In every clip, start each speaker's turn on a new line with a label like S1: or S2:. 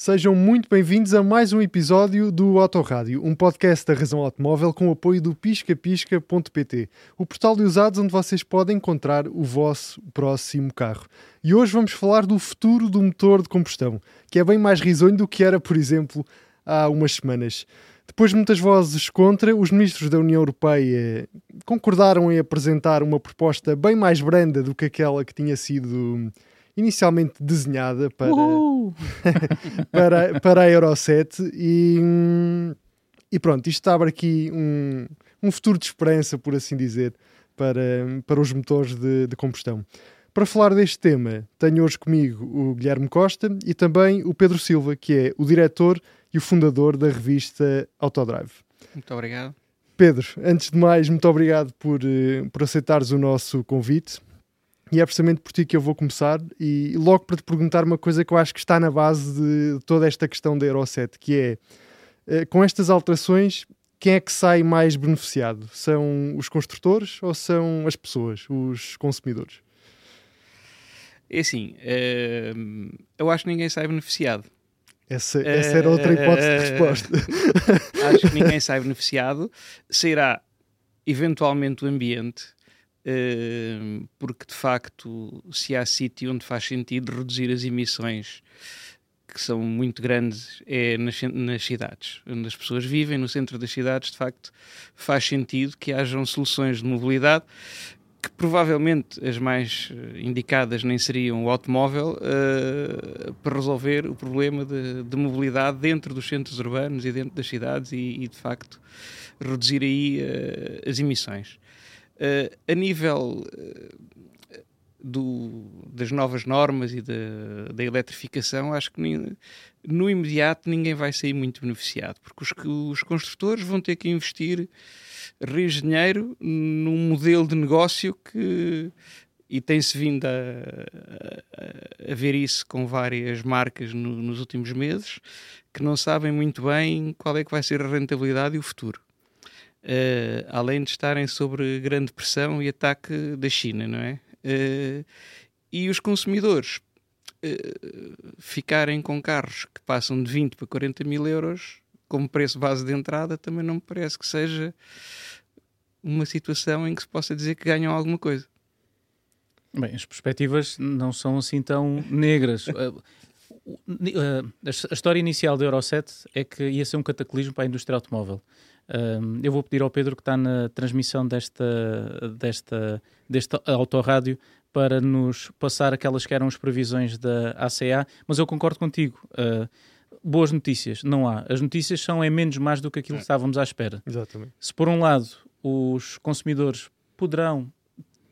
S1: Sejam muito bem-vindos a mais um episódio do Autorádio, um podcast da Razão Automóvel com o apoio do piscapisca.pt, o portal de usados onde vocês podem encontrar o vosso próximo carro. E hoje vamos falar do futuro do motor de combustão, que é bem mais risonho do que era, por exemplo, há umas semanas. Depois de muitas vozes contra, os ministros da União Europeia concordaram em apresentar uma proposta bem mais branda do que aquela que tinha sido inicialmente desenhada para, para, para a Euro 7 e, e pronto, isto abre aqui um, um futuro de esperança, por assim dizer, para, para os motores de, de combustão. Para falar deste tema, tenho hoje comigo o Guilherme Costa e também o Pedro Silva, que é o diretor e o fundador da revista Autodrive.
S2: Muito obrigado.
S1: Pedro, antes de mais, muito obrigado por, eh, por aceitares o nosso convite. E é precisamente por ti que eu vou começar e logo para te perguntar uma coisa que eu acho que está na base de toda esta questão da Euro 7, que é, eh, com estas alterações, quem é que sai mais beneficiado? São os construtores ou são as pessoas, os consumidores?
S2: É assim, eu acho que ninguém sai beneficiado.
S1: Essa, essa era outra hipótese de resposta.
S2: acho que ninguém sai beneficiado. Será eventualmente o ambiente, porque de facto, se há sítio onde faz sentido reduzir as emissões que são muito grandes é nas, nas, cidades, onde as pessoas vivem, no centro das cidades, de facto, faz sentido que hajam soluções de mobilidade que provavelmente as mais eh, indicadas nem seriam o automóvel uh, para resolver o problema de, de, mobilidade dentro dos centros urbanos e dentro das cidades e, e de facto reduzir aí uh, as emissões. Uh, a nível do, das novas normas e da, da eletrificação, acho que no imediato ninguém vai sair muito beneficiado, porque os, os construtores vão ter que investir rios de dinheiro num modelo de negócio que e tem-se vindo a, a, a, ver isso com várias marcas no, nos últimos meses que não sabem muito bem qual é que vai ser a rentabilidade e o futuro. Uh, além de estarem sobre grande pressão e ataque da China, não é? Uh, e os consumidores uh, ficarem com carros que passam de 20 para 40 mil euros como preço base de entrada também não me parece que seja uma situação em que se possa dizer que ganham alguma coisa.
S3: Bem, as perspectivas não são assim tão negras. Eh, eh, a história inicial da Euro 7 é que ia ser um cataclismo para a indústria automóvel. Eh, eu vou pedir ao Pedro que está na transmissão desta, desta, deste autorrádio para nos passar aquelas que eram as previsões da ACA, mas eu concordo contigo. Uh, boas notícias não há. As notícias são é menos mais do que aquilo que estávamos à espera.
S1: Exatamente.
S3: Se por um lado os consumidores poderão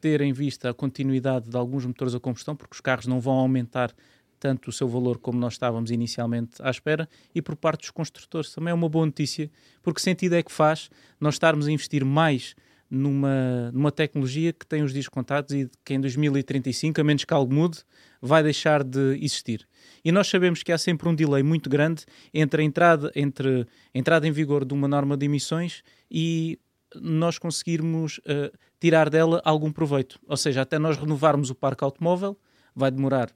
S3: ter em vista a continuidade de alguns motores a combustão, porque os carros não vão aumentar tanto o seu valor como nós estávamos inicialmente à espera, e por parte dos construtores também é uma boa notícia, porque sentido é que faz nós estarmos a investir mais numa, numa tecnologia que tem os dias contados e que em 2035, a menos que algo mude, vai deixar de existir. E nós sabemos que há sempre um delay muito grande entre a entrada, entre a entrada em vigor de uma norma de emissões e nós conseguirmos uh, tirar dela algum proveito. Ou seja, até nós renovarmos o parque automóvel, vai demorar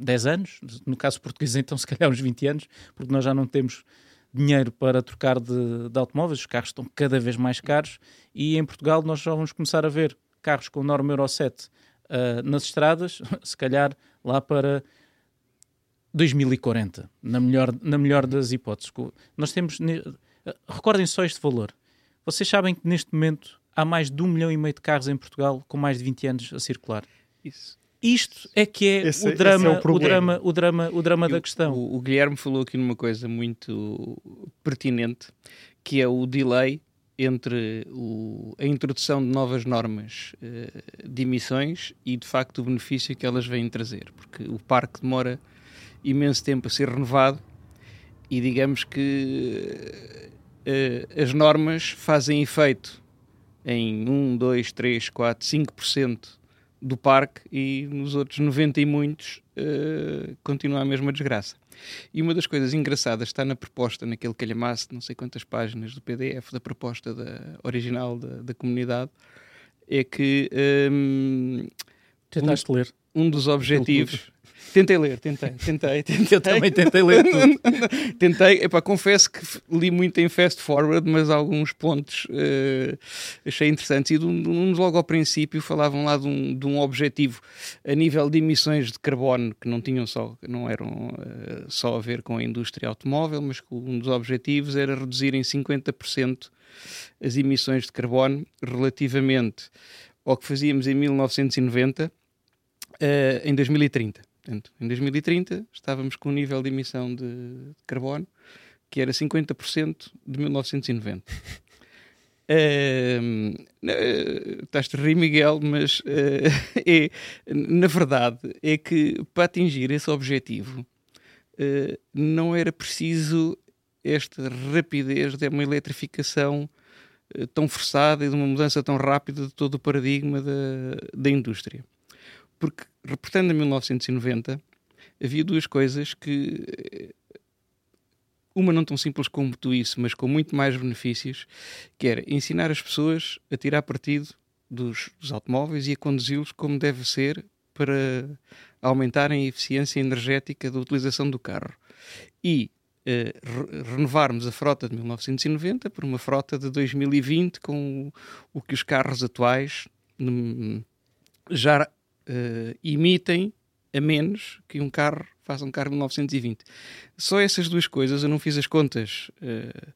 S3: 10 anos, no caso português, então, se calhar uns 20 anos, porque nós já não temos dinheiro para trocar de, de automóveis, os carros estão cada vez mais caros e em Portugal nós já vamos começar a ver carros com norma Euro 7 uh, eh, nas estradas, se calhar lá para 2040, na melhor, na melhor das hipóteses. Nós temos. Recordem só este valor. Vocês sabem que neste momento há mais de um milhão e meio de carros em Portugal com mais de 20 anos a circular.
S2: Isso.
S3: Isto é que é esse, o, drama, é o, o, drama, o drama, o drama da questão.
S2: O, o, Guilherme falou aqui numa coisa muito pertinente, que é o delay entre o, a introdução de novas normas uh, de emissões e, de facto, o benefício que elas vêm trazer. Porque o parque demora imenso tempo a ser renovado e, digamos que uh, as normas fazem efeito em 1, 2, 3, 4, 5% do parque e nos outros 90 e muitos uh, continua a mesma desgraça. E uma das coisas engraçadas está na proposta, naquele calhamaço, não sei quantas páginas do PDF da proposta da, original da, da comunidade, é que
S3: um, Tentaste
S2: um,
S3: ler.
S2: um dos objetivos Tentei ler, tentei, tentei, tentei.
S3: Eu também tentei ler tudo.
S2: tentei, epá, confesso que li muito em fast forward, mas alguns pontos uh, achei interessantes. E de um, logo ao princípio falavam lá de um, de um, objetivo a nível de emissões de carbono que não tinham só, não eram uh, só a ver com a indústria automóvel, mas que um dos objetivos era reduzir em 50% as emissões de carbono relativamente ao que fazíamos em 1990 uh, eh, em 2030. Portanto, em 2030 estávamos com um nível de emissão de, carbono que era 50% de 1990. Uh, estás-te a rir, Miguel, mas uh, é, na verdade é que para atingir esse objetivo uh, não era preciso esta rapidez de uma eletrificação uh, tão forçada e de uma mudança tão rápida de todo o paradigma da, da indústria. Porque, reportando a 1990, havia duas coisas que. Uma não tão simples como tu isso, mas com muito mais benefícios, que era ensinar as pessoas a tirar partido dos, dos automóveis e a conduzi-los como deve ser para aumentarem a eficiência energética da utilização do carro. E Uh, re renovarmos a frota de 1990 por uma frota de 2020 com o, o que os carros atuais já uh, emitem a menos que um carro faça um carro de 1920. Só essas duas coisas, eu não fiz as contas, uh,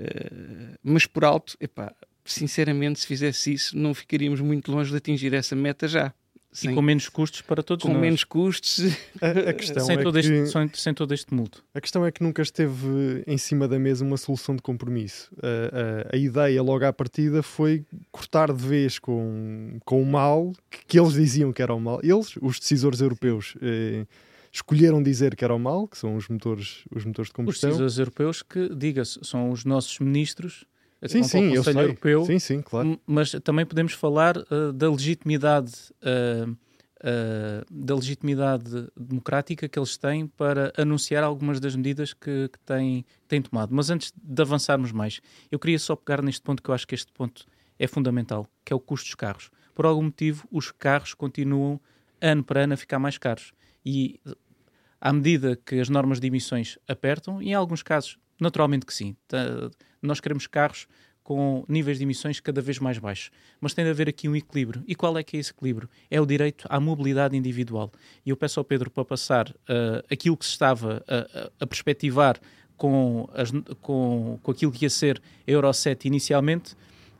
S2: uh, mas por alto, epá, sinceramente, se fizesse isso, não ficaríamos muito longe de atingir essa meta já.
S3: Sem, e com menos custos para todos
S2: com
S3: nós.
S2: menos custos.
S1: A, a questão
S3: sem,
S1: é
S3: todo
S1: que,
S3: este, sem todo este tumulto.
S1: A questão é que nunca esteve em cima da mesa uma solução de compromisso. A, a, a ideia logo à partida foi cortar de vez com, com o mal que, que eles diziam que era o mal. Eles, os decisores europeus, eh, escolheram dizer que era o mal, que são os motores, os motores de combustão.
S3: Os decisores europeus que, diga-se, são os nossos ministros
S1: sim, sim,
S3: eu
S1: sei.
S3: Europeu,
S1: sim, sim, claro.
S3: Mas também podemos falar uh, da legitimidade uh, uh, da legitimidade democrática que eles têm para anunciar algumas das medidas que, que têm, têm tomado. Mas antes de avançarmos mais, eu queria só pegar neste ponto que eu acho que este ponto é fundamental, que é o custo dos carros. Por algum motivo, os carros continuam ano para ano a ficar mais caros. E à medida que as normas de emissões apertam, e em alguns casos Naturalmente que sim. Nós queremos carros com níveis de emissões cada vez mais baixos. Mas tem de haver aqui um equilíbrio. E qual é que é esse equilíbrio? É o direito à mobilidade individual. E eu peço ao Pedro para passar uh, aquilo que se estava a, a perspectivar com, as, com, com aquilo que ia ser a Euro 7 inicialmente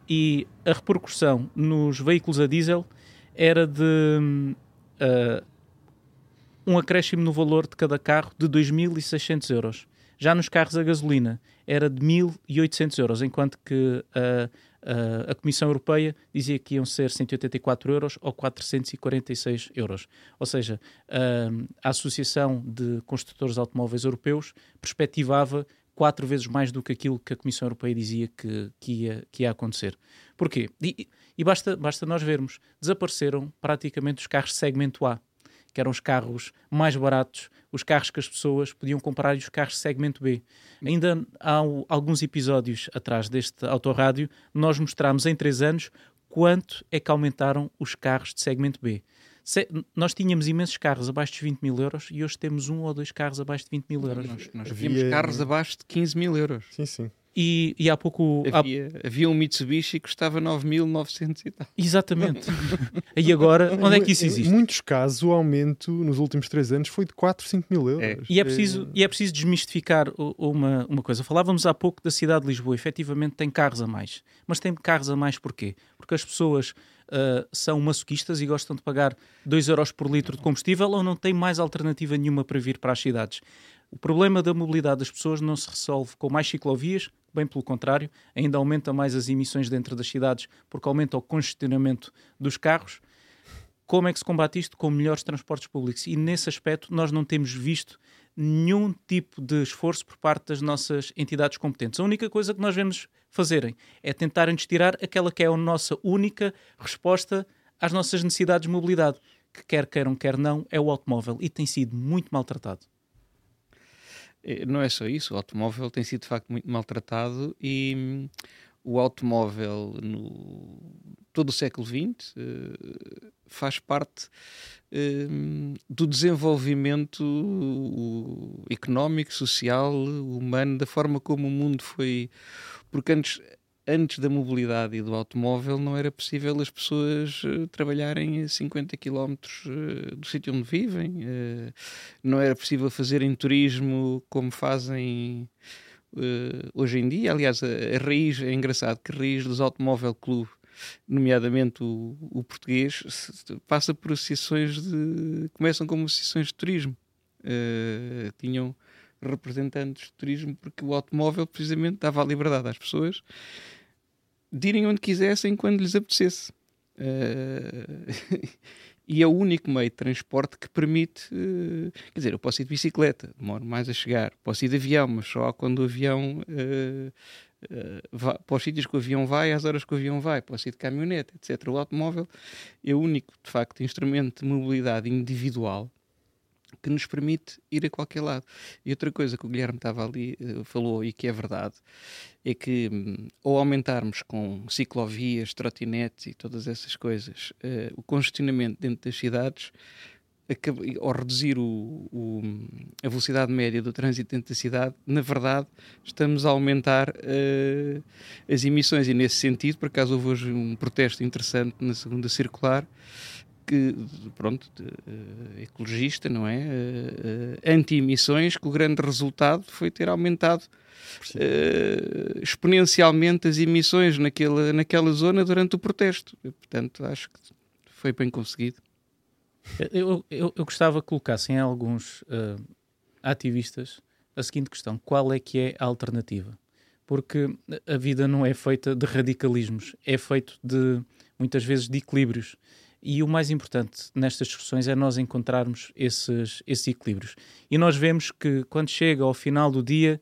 S3: e a repercussão nos veículos a diesel era de uh, um acréscimo no valor de cada carro de 2.600 euros. Já nos carros a gasolina era de 1.800 euros, enquanto que a, a, a, Comissão Europeia dizia que iam ser 184 euros ou 446 euros. Ou seja, a, a Associação de Construtores de Automóveis Europeus perspectivava quatro vezes mais do que aquilo que a Comissão Europeia dizia que, que, ia, que ia acontecer. Porquê? E, e basta, basta nós vermos, desapareceram praticamente os carros segmento A, que eram os carros mais baratos, os carros que as pessoas podiam comprar e os carros segmento B. Ainda há alguns episódios atrás deste autorrádio, nós mostramos em três anos quanto é que aumentaram os carros de segmento B. Se, nós tínhamos imensos carros abaixo de 20 mil euros e hoje temos um ou dois carros abaixo de 20 mil euros.
S2: Nós, nós tínhamos carros abaixo de 15 mil euros.
S1: Sim, sim.
S3: E, e há pouco.
S2: Havia, há... havia um Mitsubishi que custava 9.900 e tal.
S3: Exatamente. e agora, onde é que isso existe?
S1: Em muitos casos, o aumento nos últimos três anos foi de 4, 5 mil euros. É.
S3: E, é preciso, é... e é preciso desmistificar uma, uma coisa. Falávamos há pouco da cidade de Lisboa. Efetivamente tem carros a mais. Mas tem carros a mais porquê? Porque as pessoas uh, são masoquistas e gostam de pagar 2 euros por litro de combustível ou não têm mais alternativa nenhuma para vir para as cidades. O problema da mobilidade das pessoas não se resolve com mais ciclovias, bem pelo contrário, ainda aumenta mais as emissões dentro das cidades porque aumenta o congestionamento dos carros. Como é que se combate isto? Com melhores transportes públicos. E nesse aspecto nós não temos visto nenhum tipo de esforço por parte das nossas entidades competentes. A única coisa que nós vemos fazerem é tentarem tirar aquela que é a nossa única resposta às nossas necessidades de mobilidade, que quer queiram, quer não, é o automóvel e tem sido muito maltratado.
S2: Eh, não é só isso, o automóvel tem sido de facto muito maltratado e hum, o automóvel no todo o século XX uh, faz parte uh, do desenvolvimento económico, social, humano, da forma como o mundo foi. Porque antes, antes da mobilidade e do automóvel não era possível as pessoas uh, trabalharem a 50 km uh, do sítio onde vivem, uh, não era possível fazerem turismo como fazem hoje em dia. Aliás, a, raiz, é engraçado que a raiz dos Automóvel Clube, nomeadamente o, o português, passa por associações de. começam como associações de turismo. tinham representantes de turismo porque o automóvel precisamente dava a liberdade às pessoas de irem onde quisessem quando lhes apetecesse. Uh, e é o único meio de transporte que permite. Uh, quer dizer, eu posso ir de bicicleta, demoro mais a chegar, posso ir de avião, mas só quando o avião. Uh, vai, para os sítios que o avião vai, às horas que o avião vai, posso ir de caminhonete, etc. O automóvel é o único, de facto, instrumento de mobilidade individual que nos permite ir a qualquer lado. E outra coisa que o Guilherme estava ali, uh, falou e que é verdade, é que um, ao aumentarmos com ciclovias, trotinetes e todas essas coisas, uh, o congestionamento dentro das cidades, ao reduzir o, o, a velocidade média do trânsito dentro da cidade, na verdade estamos a aumentar uh, as emissões e nesse sentido, por acaso houve hoje um protesto interessante na segunda circular, que, pronto, de, uh, ecologista, não é? Uh, anti-emissões, que o grande resultado foi ter aumentado exponencialmente as emissões naquela, naquela zona durante o protesto. E, portanto, acho que foi bem conseguido.
S3: Eu, eu, eu gostava que colocassem alguns ativistas a seguinte questão: qual é que é a alternativa? Porque a vida não é feita de radicalismos, é feito de muitas vezes de equilíbrios. E o mais importante nestas discussões é nós encontrarmos esses, esses equilíbrios. E nós vemos que quando chega ao final do dia,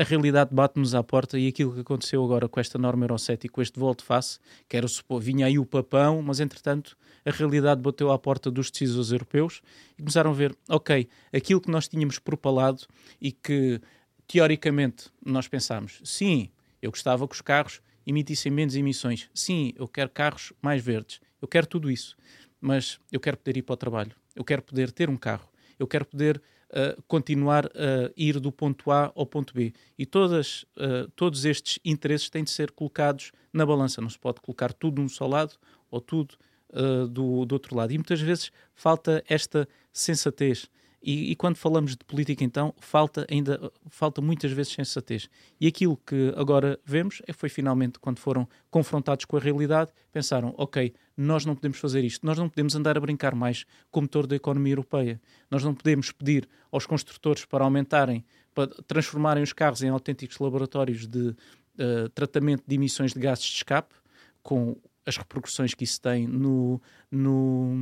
S3: a realidade bate-nos à porta e aquilo que aconteceu agora com esta norma Euro 7 e com este volte-face, que era supor, vinha aí o papão, mas entretanto a realidade bateu à porta dos decisores europeus e começaram a ver, ok, aquilo que nós tínhamos propalado e que teoricamente nós pensámos, sim, eu gostava que os carros emitissem menos emissões, sim, eu quero carros mais verdes, eu quero tudo isso, mas eu quero poder ir para o trabalho, eu quero poder ter um carro, eu quero poder uh, continuar a ir do ponto A ao ponto B. E todas, uh, todos estes interesses têm de ser colocados na balança. Não se pode colocar tudo num só lado ou tudo uh, do, do outro lado. E muitas vezes falta esta sensatez e, e, quando falamos de política, então, falta ainda falta muitas vezes sensatez. E aquilo que agora vemos é foi finalmente quando foram confrontados com a realidade, pensaram: ok, nós não podemos fazer isto, nós não podemos andar a brincar mais com o motor da economia europeia, nós não podemos pedir aos construtores para aumentarem, para transformarem os carros em autênticos laboratórios de uh, tratamento de emissões de gases de escape, com as repercussões que isso tem no, no,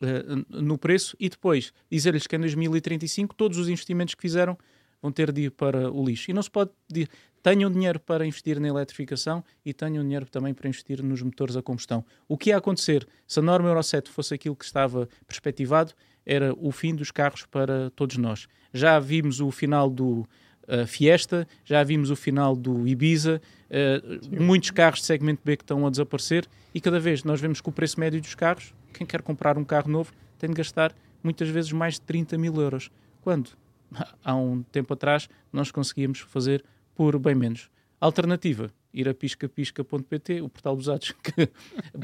S3: uh, no preço e depois dizer-lhes que em 2035 todos os investimentos que fizeram vão ter de ir para o lixo. E não se pode dizer, tenham dinheiro para investir na eletrificação e tenham dinheiro também para investir nos motores a combustão. O que ia acontecer se a norma Euro 7 fosse aquilo que estava perspectivado era o fim dos carros para todos nós. Já vimos o final do uh, Fiesta, já vimos o final do Ibiza, uh, muitos carros de segmento B que estão a desaparecer e cada vez nós vemos que o preço médio dos carros, quem quer comprar um carro novo, tem de gastar muitas vezes mais de 30 mil euros. Quando há um tempo atrás nós conseguíamos fazer por bem menos. Alternativa, ir a piscapisca.pt, o portal dos atos que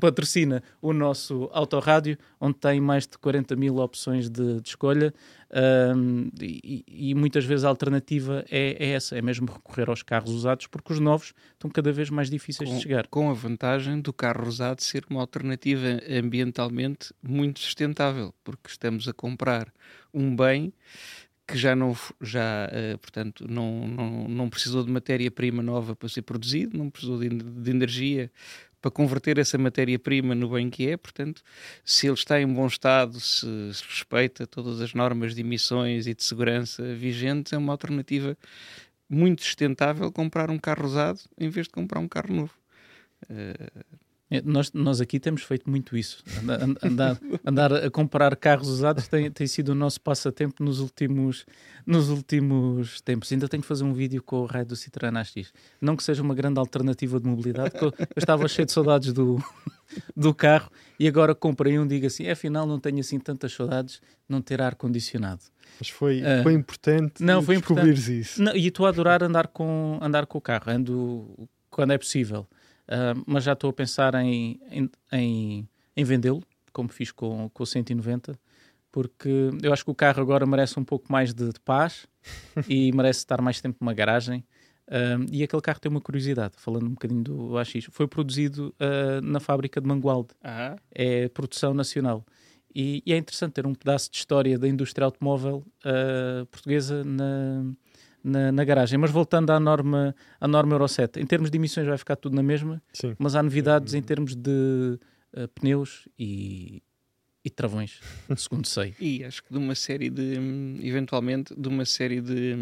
S3: patrocina o nosso autorrádio, onde tem mais de 40 mil opções de, de escolha um, e, e, muitas vezes a alternativa é, é, essa, é mesmo recorrer aos carros usados, porque os novos estão cada vez mais difíceis
S2: com,
S3: de chegar.
S2: Com a vantagem do carro usado ser uma alternativa ambientalmente muito sustentável, porque estamos a comprar um bem que já não, já, uh, portanto, não, não, não precisou de matéria-prima nova para ser produzido, não precisou de, de energia para converter essa matéria-prima no bem que é, portanto, se ele está em bom estado, se, se, respeita todas as normas de emissões e de segurança vigentes, é uma alternativa muito sustentável comprar um carro usado em vez de comprar um carro novo. Uh,
S3: nós, nós aqui temos feito muito isso. Andar, andar, andar, a comprar carros usados tem, tem sido o nosso passatempo nos últimos, nos últimos tempos. Ainda tenho que fazer um vídeo com o raio do Citroën AX. Não que seja uma grande alternativa de mobilidade, eu, eu estava cheio de saudades do, do carro e agora comprei um, digo assim, afinal não tenho assim tantas saudades não ter ar-condicionado.
S1: Mas foi, uh, foi importante não, foi descobrir isso.
S3: Não, e estou a adorar andar com, andar com o carro, ando quando é possível. Uh, mas já estou a pensar em, em, em, em vendê-lo, como fiz com, com o 190, porque eu acho que o carro agora merece um pouco mais de, de paz e merece estar mais tempo numa garagem. Uh, e aquele carro tem uma curiosidade, falando um bocadinho do AX, foi produzido uh, na fábrica de Mangualde,
S2: ah.
S3: é produção nacional. E, e, é interessante ter um pedaço de história da indústria automóvel portuguesa na, na, na, garagem. Mas voltando à norma, à norma Euro 7, em termos de emissões vai ficar tudo na mesma,
S1: Sim.
S3: mas há novidades em termos de uh, pneus e, e travões, segundo sei.
S2: E acho que de uma série de, eventualmente, de uma série de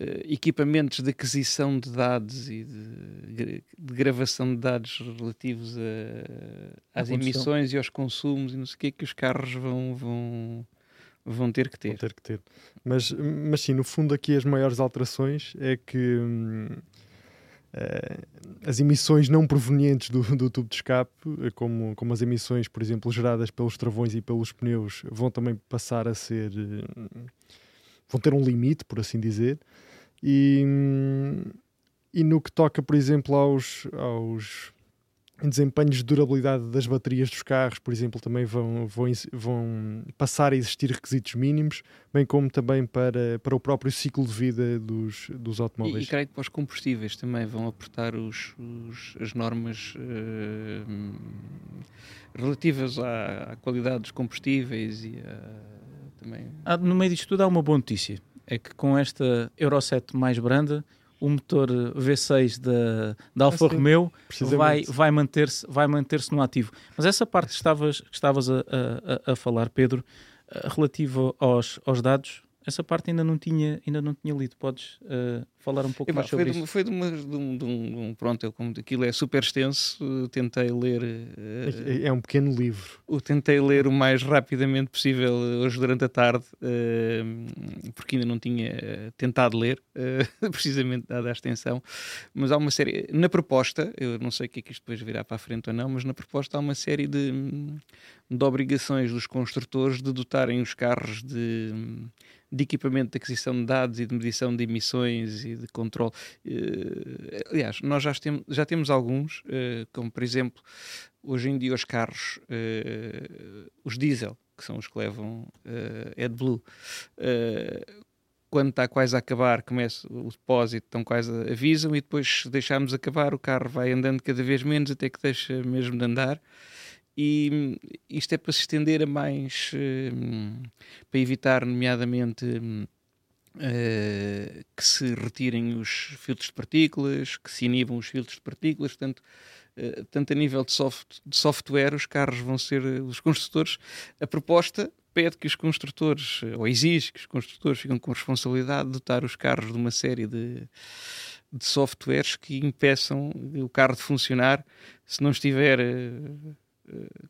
S2: uh, equipamentos de aquisição de dados e de, de gravação de dados relativos a, às emissões e aos consumos e não sei o que que os carros vão, vão vão ter que ter.
S1: Vão ter que ter. Mas, mas sim, no fundo aqui as maiores alterações é que hum, as emissões não provenientes do, do, tubo de escape, eh, como, como as emissões, por exemplo, geradas pelos travões e pelos pneus, vão também passar a ser. Uh, vão ter um limite, por assim dizer. E, e no que toca, por exemplo, aos, aos em desempenhos de durabilidade das baterias dos carros, por exemplo, também vão, vão, vão passar a existir requisitos mínimos, bem como também para, para o próprio ciclo de vida dos, dos automóveis.
S2: E, e creio que para os combustíveis também vão apertar os, os as normas uh, relativas à, à, qualidade dos combustíveis e a, também...
S3: Ah, no meio disto tudo há uma boa notícia, é que com esta Euro 7 mais branda o motor V6 da, da Alfa ah, Romeo vai, vai manter-se vai manter no ativo. Mas essa parte que estavas, que estavas a, a, a falar, Pedro, eh, relativo aos, aos dados, essa parte ainda não tinha, ainda não tinha lido. Podes uh, falar um pouco mais sobre
S2: foi
S3: isso?
S2: De, foi de, uma, de, um, de, um, Pronto, eu, como aquilo é super extenso, tentei ler.
S1: Uh, é um pequeno livro.
S2: O tentei ler o mais rapidamente possível hoje durante a tarde, uh, porque ainda não tinha tentado ler, precisamente dada a extensão. Mas há uma série. Na proposta, eu não sei o que é que isto depois virá para a frente ou não, mas na proposta há uma série de, de obrigações dos construtores de dotarem os carros de de equipamento de aquisição de dados e de medição de emissões e de controle. Uh, aliás, nós já, já temos alguns, uh, como por exemplo, hoje em dia os carros, uh, os diesel, que são os que levam uh, AdBlue, quando está quase a acabar, começa o depósito, estão quase avisam e depois se deixarmos acabar, o carro vai andando cada vez menos até que deixa mesmo de andar e isto é para se estender a mais, uh, para evitar, nomeadamente, uh, que se retirem os filtros de partículas, que se inibam os filtros de partículas, portanto, uh, tanto a nível de, soft, de software, os carros vão ser, os construtores, a proposta pede que os construtores, ou exige que os construtores fiquem com responsabilidade de dotar os carros de uma série de, de softwares que impeçam o carro de funcionar se não estiver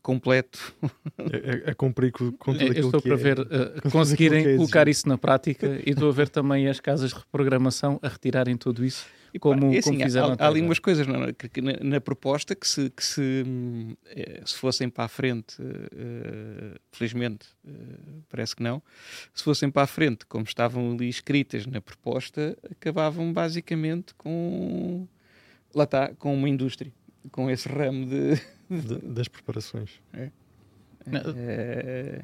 S2: completo.
S1: A, a, a cumprir com, com tudo
S3: Eu estou para
S1: é,
S3: ver uh, conseguirem é colocar isso na prática e estou a ver também as casas de reprogramação a retirarem tudo isso. E, como, é assim, como fizeram
S2: há, há ali umas coisas não, que, que na, na, proposta que se, que se, eh, se fossem para a frente, uh, felizmente uh, parece que não, se fossem para a frente como estavam ali escritas na proposta, acabavam basicamente com lá está, com uma indústria, com esse ramo de
S1: de, das preparações. É.
S3: É...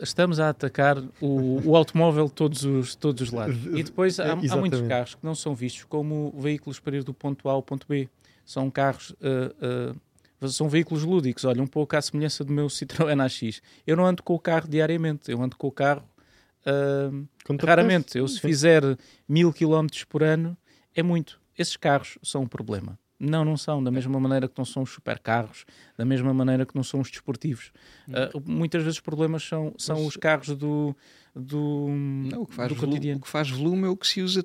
S3: Estamos a atacar o, o, automóvel de todos os, todos os lados. E depois há, há, muitos carros que não são vistos como veículos para ir do ponto A ao ponto B. São carros, uh, uh, são veículos lúdicos. Olha, um pouco à semelhança do meu Citroën AX. Eu não ando com o carro diariamente, eu ando com o carro uh, raramente. Eu, se fizer mil quilómetros por ano, é muito. Esses carros são um problema. Não, não são. Da mesma maneira que não são os supercarros, da mesma maneira que não são os desportivos. Uh, muitas vezes os problemas são, são Mas, os carros do, do,
S2: não, o que faz do volume, cotidiano. O que faz volume é o que se usa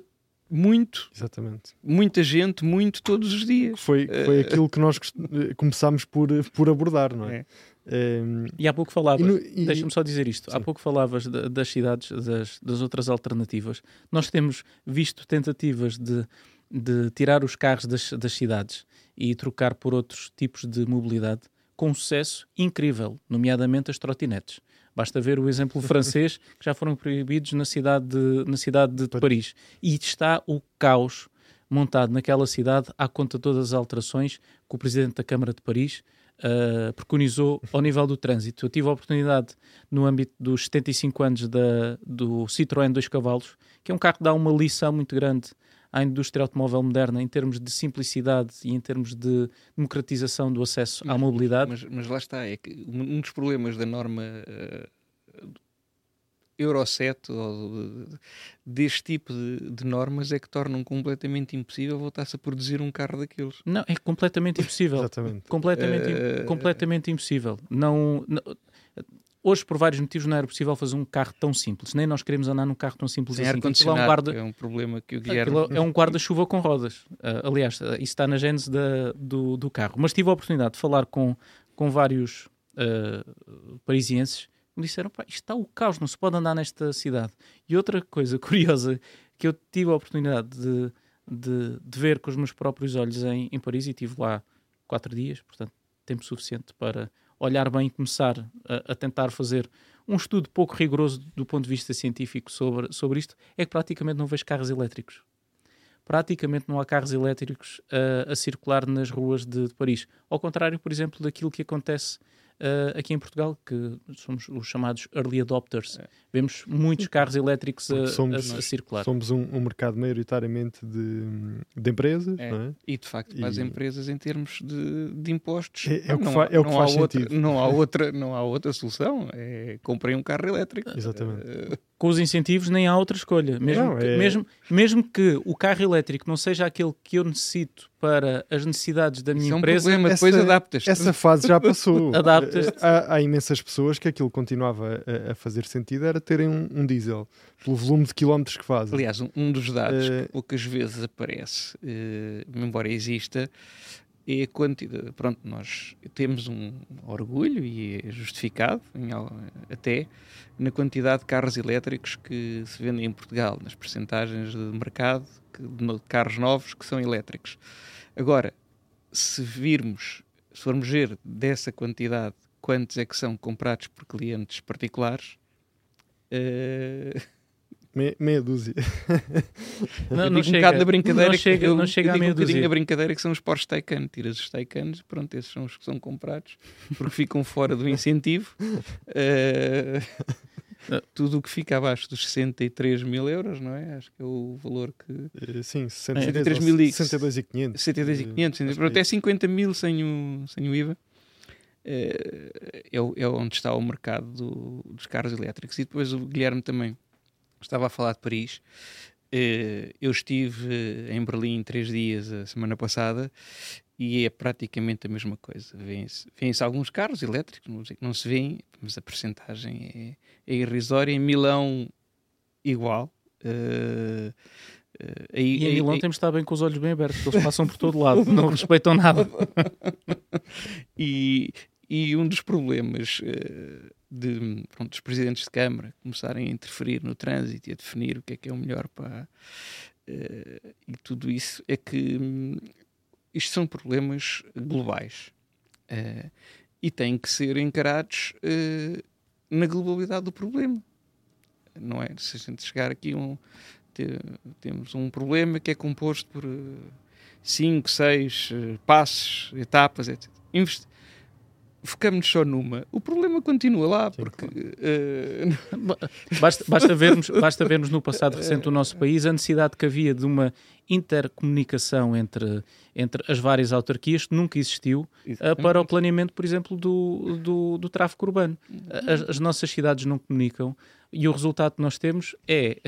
S2: muito,
S1: Exatamente.
S2: muita gente, muito todos os dias.
S1: Foi, foi aquilo que nós eh, começámos por, por abordar, não é?
S2: É.
S1: Ehm,
S3: E há pouco falavas, deixa-me só dizer isto, há
S1: Sim.
S3: pouco falavas da- das cidades, das, das outras alternativas. Nós temos visto tentativas de, de tirar os carros das, das cidades e trocar por outros tipos de mobilidade com um sucesso incrível, nomeadamente as trotinetes. Basta ver o exemplo francês, que já foram proibidos na cidade de, na cidade de Paris. E está o caos montado naquela cidade à conta de todas as alterações que o Presidente da Câmara de Paris uh, preconizou ao nível do trânsito. Eu tive a oportunidade, no âmbito dos 75 anos da, do Citroën 2 cavalos, que é um carro que dá uma lição muito grande à indústria automóvel moderna em termos de simplicidade e em termos de democratização do acesso à mobilidade.
S2: Mas, mas lá está, é que um dos problemas da norma eh, Euro 7 ou de- de- deste tipo de, de normas é que tornam completamente impossível voltar-se a produzir um carro daqueles.
S3: Não, é completamente impossível.
S1: exatamente.
S3: completamente,
S2: Eh,
S3: completamente impossível. Não, não- hoje, por vários motivos, não era possível fazer um carro tão simples. Nem nós queremos andar num carro tão simples
S2: Sem
S3: assim. Aquilo é um guarda,
S2: é um problema que o Guilherme...
S3: Aquilo é um guarda-chuva com rodas. Ah, aliás, ah, isso está na gênese da- do, do carro. Mas tive a oportunidade de falar com, com vários ah, parisienses me disseram: Pá, isto está o caos, não se pode andar nesta cidade. E outra coisa curiosa que eu tive a oportunidade de, de, de ver com os meus próprios olhos em, em Paris, e estive lá quatro dias, portanto, tempo suficiente para olhar bem e começar a, a tentar fazer um estudo pouco rigoroso do ponto de vista científico sobre, sobre isto, é que praticamente não vejo carros elétricos. Praticamente não há carros elétricos ah, a circular nas ruas de, de Paris. Ao contrário, por exemplo, daquilo que acontece ah, aqui em Portugal, que somos os chamados early adopters. Vemos muitos carros elétricos a,
S1: somos-
S3: a- a circular.
S1: Somos um, um mercado maioritariamente de, de empresas,
S2: É.
S1: não é?
S2: E de facto, para as
S1: E-
S2: empresas, em termos de, de impostos,
S1: É- é o que
S2: não,
S1: fa- é o que
S2: não
S1: faz
S2: há outra,
S1: sentido.
S2: não há outra Não há outra solução. É comprem um carro elétrico.
S1: Exatamente.
S2: Eh,
S3: com os incentivos nem há outra escolha. Mesmo,
S1: Não,
S3: que,
S1: é-
S3: mesmo, mesmo que o carro elétrico não seja aquele que eu necessito para as necessidades da minha
S2: isso é um
S3: empresa,
S2: problema, depois
S1: essa-
S2: adaptas.
S1: Essa fase já passou.
S3: Adaptas-te.
S1: há, há imensas pessoas que aquilo continuava a, a fazer sentido era terem um, um diesel, pelo volume de quilómetros que fazem.
S2: Aliás, um, um dos dados
S1: Eh,
S2: que poucas vezes aparece, eh, embora exista, é a quantidade. Pronto, nós temos um orgulho e é justificado, em até, na quantidade de carros elétricos que se vendem em Portugal, nas percentagens de mercado que- de carros novos que são elétricos. Agora, se virmos, se formos ver dessa quantidade, quantos é que são comprados por clientes particulares, eh,
S1: me- meia dúzia.
S3: não, não
S2: digo um
S3: chega,
S2: bocado da brincadeira
S3: não
S2: que
S3: chega,
S2: eu,
S3: não chega
S2: eu
S3: a meia
S2: um
S3: dúzia.
S2: a brincadeira que são os Porsche Taycan. Tiras os Taycans, pronto, esses são os que são comprados porque ficam fora do incentivo. Eh, tudo o que fica abaixo dos 63 mil euros, não é? Acho que é o valor que.
S1: Eh, Sim,
S2: 63
S1: 63
S2: mil e-
S1: 62,500.
S2: 62 e
S1: Eh,
S2: 500,
S1: acho que
S2: pronto,
S1: é
S2: é 50 mil sem o, sem o IVA. É, é onde está o mercado do- dos carros elétricos. E depois o Guilherme também estava a falar de Paris. Eh, eu estive em Berlim três dias a semana passada e é praticamente a mesma coisa. Vêem-se vêem-se alguns carros elétricos, não, não se vêem, mas a percentagem é, é irrisória. Em Milão, igual. Eh, eh, aí-
S3: E em
S2: aí-
S3: Milão
S2: aí-
S3: temos de estar bem com os olhos bem abertos, eles passam por todo lado, não respeitam nada.
S2: E, e um dos problemas eh, de, pronto, dos presidentes de Câmara começarem a interferir no trânsito e a definir o que é que é o melhor para. eh, e tudo isso é que hum, isto são problemas globais eh, e têm que ser encarados eh, na globalidade do problema. Não é? Se a gente chegar aqui um. te- temos um problema que é composto por. eh, cinco, seis eh, passos, etapas, etc. Investi- Focamos só numa. O problema continua lá,
S1: Sim,
S2: porque eh,
S3: Basta, basta, vermos, basta vermos no passado recente do nosso país a necessidade que havia de uma intercomunicação entre, entre as várias autarquias que nunca existiu uh, para o planeamento, por exemplo, do, do, do tráfego urbano. As, as nossas cidades não comunicam e o resultado que nós temos é,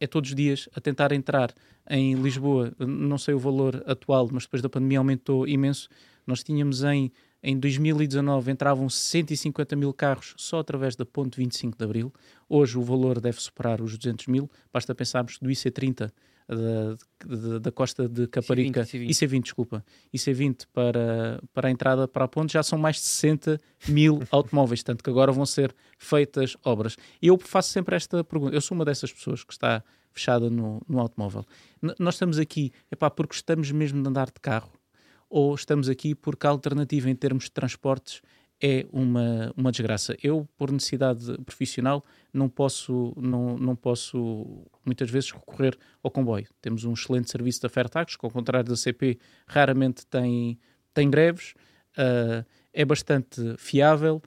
S3: é todos os dias a tentar entrar em Lisboa, não sei o valor atual, mas depois da pandemia aumentou imenso. Nós tínhamos em, Em 2019 entravam 150 mil carros só através da ponte 25 de Abril. Hoje o valor deve superar os 200 mil. Basta pensarmos que do IC30 da, da, costa de Caparica, IC20, IC20, desculpa, IC20 para, para a entrada para a ponte já são mais de 60 mil automóveis, tanto que agora vão ser feitas obras. E eu faço sempre esta pergunta, eu sou uma dessas pessoas que está fechada no, no automóvel. N nós estamos aqui, epá, porque estamos mesmo de andar de carro, ou estamos aqui porque a alternativa em termos de transportes é uma, uma desgraça. Eu, por necessidade profissional, não posso, não, não posso muitas vezes recorrer ao comboio. Temos um excelente serviço da Fairtax, que ao contrário da CP, raramente tem, tem greves, uh, é bastante fiável,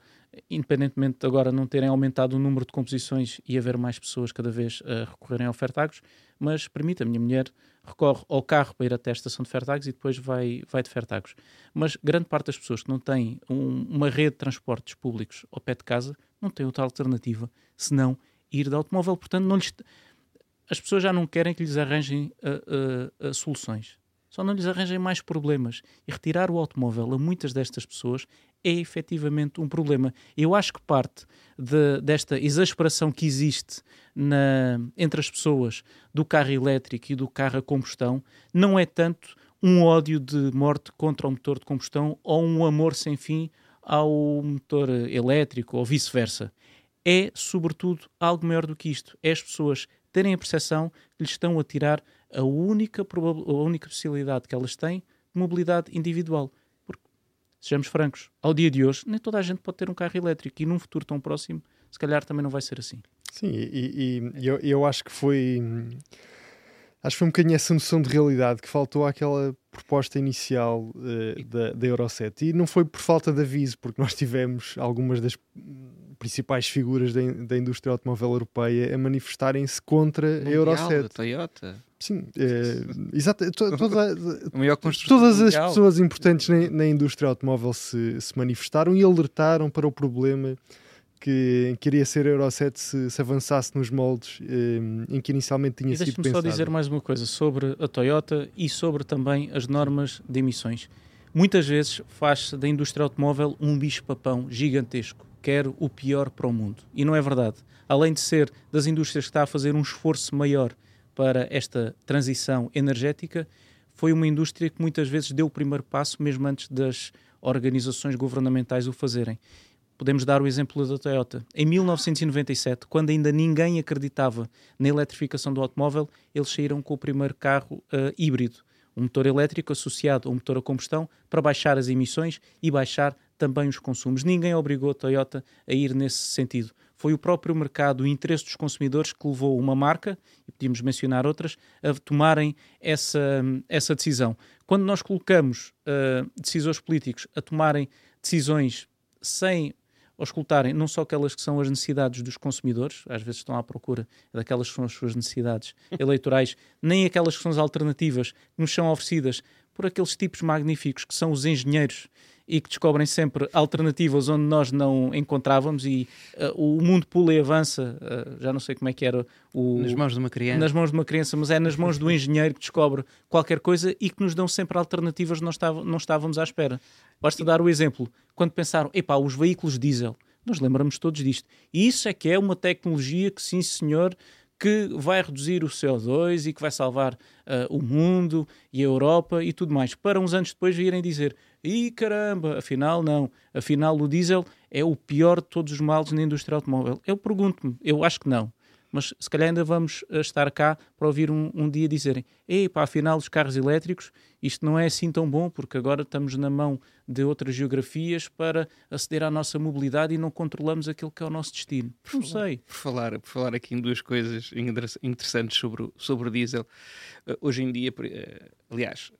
S3: independentemente de agora não terem aumentado o número de composições e haver mais pessoas cada vez a recorrerem ao Fairtax, mas permite, a minha mulher recorre ao carro para ir até a estação de Fertagos e depois vai, vai de Fertagos. Mas grande parte das pessoas que não têm um, uma rede de transportes públicos ao pé de casa não tem outra alternativa senão ir de automóvel. Portanto, não lhes, as pessoas já não querem que lhes arranjem uh, uh, uh, soluções. Só não lhes arranjem mais problemas. E retirar o automóvel a muitas destas pessoas é efetivamente um problema. Eu acho que parte de, desta exasperação que existe na, entre as pessoas do carro elétrico e do carro a combustão não é tanto um ódio de morte contra o motor de combustão ou um amor sem fim ao motor elétrico ou vice-versa. É, sobretudo, algo maior do que isto. É as pessoas terem a percepção que lhes estão a tirar a única, a única possibilidade que elas têm de mobilidade individual sejamos francos, ao dia de hoje, nem toda a gente pode ter um carro elétrico e num futuro tão próximo, se calhar também não vai ser assim.
S1: Sim, e, e eu, eu acho que foi. Acho que foi um bocadinho essa noção de realidade que faltou àquela proposta inicial uh, da, da Euro 7. E não foi por falta de aviso, porque nós tivemos algumas das principais figuras da, da indústria automóvel europeia a manifestarem-se contra Mundial, a Euro 7.
S2: Toyota.
S1: Sim, é, exato. To, toda, todas as pessoas importantes na, na, indústria automóvel se, se manifestaram e alertaram para o problema que queria ser a Euro 7 se, se avançasse nos moldes eh, em que inicialmente tinha e sido pensado.
S3: Deixa-me só dizer mais uma coisa sobre a Toyota e sobre também as normas de emissões. Muitas vezes faz-se da indústria automóvel um bicho-papão gigantesco, quer o pior para o mundo. E não é verdade. Além de ser das indústrias que está a fazer um esforço maior para esta transição energética, foi uma indústria que muitas vezes deu o primeiro passo, mesmo antes das organizações governamentais o fazerem. Podemos dar o exemplo da Toyota. Em 1997, quando ainda ninguém acreditava na eletrificação do automóvel, eles saíram com o primeiro carro uh, híbrido, um motor elétrico associado a um motor a combustão, para baixar as emissões e baixar também os consumos. Ninguém obrigou a Toyota a ir nesse sentido. Foi o próprio mercado, o interesse dos consumidores que levou uma marca, e podíamos mencionar outras, a tomarem essa, essa decisão. Quando nós colocamos uh, decisores políticos a tomarem decisões sem auscultarem não só aquelas que são as necessidades dos consumidores, às vezes estão à procura daquelas que são as suas necessidades eleitorais, nem aquelas que são as alternativas que nos são oferecidas por aqueles tipos magníficos que são os engenheiros e que descobrem sempre alternativas onde nós não encontrávamos e uh, o mundo pula e avança, uh, já não sei como é que era o...
S2: Nas mãos de uma criança.
S3: Nas mãos de uma criança, mas é nas mãos do engenheiro que descobre qualquer coisa e que nos dão sempre alternativas que não, não estávamos à espera. Basta dar o exemplo, quando pensaram, epá, os veículos diesel, nós lembramos todos disto. E isso é que é uma tecnologia que, sim senhor, que vai reduzir o CO2 e que vai salvar uh, o mundo e a Europa e tudo mais, para uns anos depois virem dizer e caramba, afinal não, afinal o diesel é o pior de todos os males na indústria automóvel. Eu pergunto-me, eu acho que não mas se calhar ainda vamos eh, estar cá para ouvir um, um dia dizerem: Ei, pá, afinal, os carros elétricos, isto não é assim tão bom, porque agora estamos na mão de outras geografias para aceder à nossa mobilidade e não controlamos aquilo que é o nosso destino. Por não falar, sei.
S2: Por falar, por falar aqui em duas coisas interessantes sobre, o, sobre o diesel, uh, hoje em dia, uh, aliás,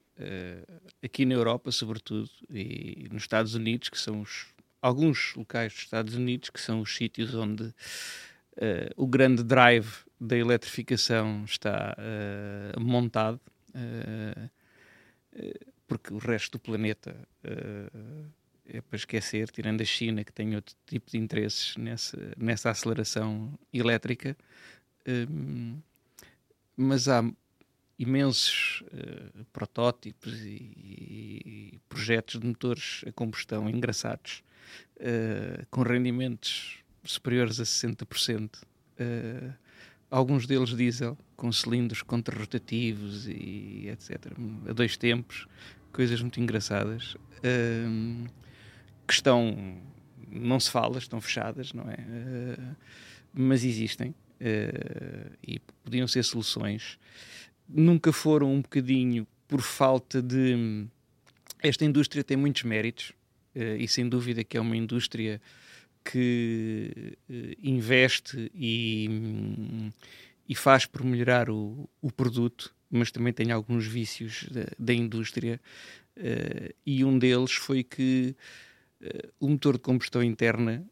S2: aqui na Europa, sobretudo, e nos Estados Unidos, que são os, alguns locais dos Estados Unidos, que são os sítios onde uh, o grande drive da eletrificação está uh, montado, uh, porque o resto do planeta é para esquecer, tirando a China, que tem outro tipo de interesses nessa, nessa aceleração elétrica. mas há imensos uh, protótipos e, e, projetos de motores a combustão engraçados, uh, com rendimentos superiores a 60%. Uh, alguns deles diesel, com cilindros contrarrotativos e etc. A dois tempos, coisas muito engraçadas. Uh, que estão, não se fala, estão fechadas, não é? Mas existem e podiam ser soluções. Nunca foram um bocadinho por falta de. Esta indústria tem muitos méritos uh, e sem dúvida que é uma indústria que investe e, e faz por melhorar o, o produto, mas também tem alguns vícios da, indústria. Uh, e um deles foi que uh, o motor de combustão interna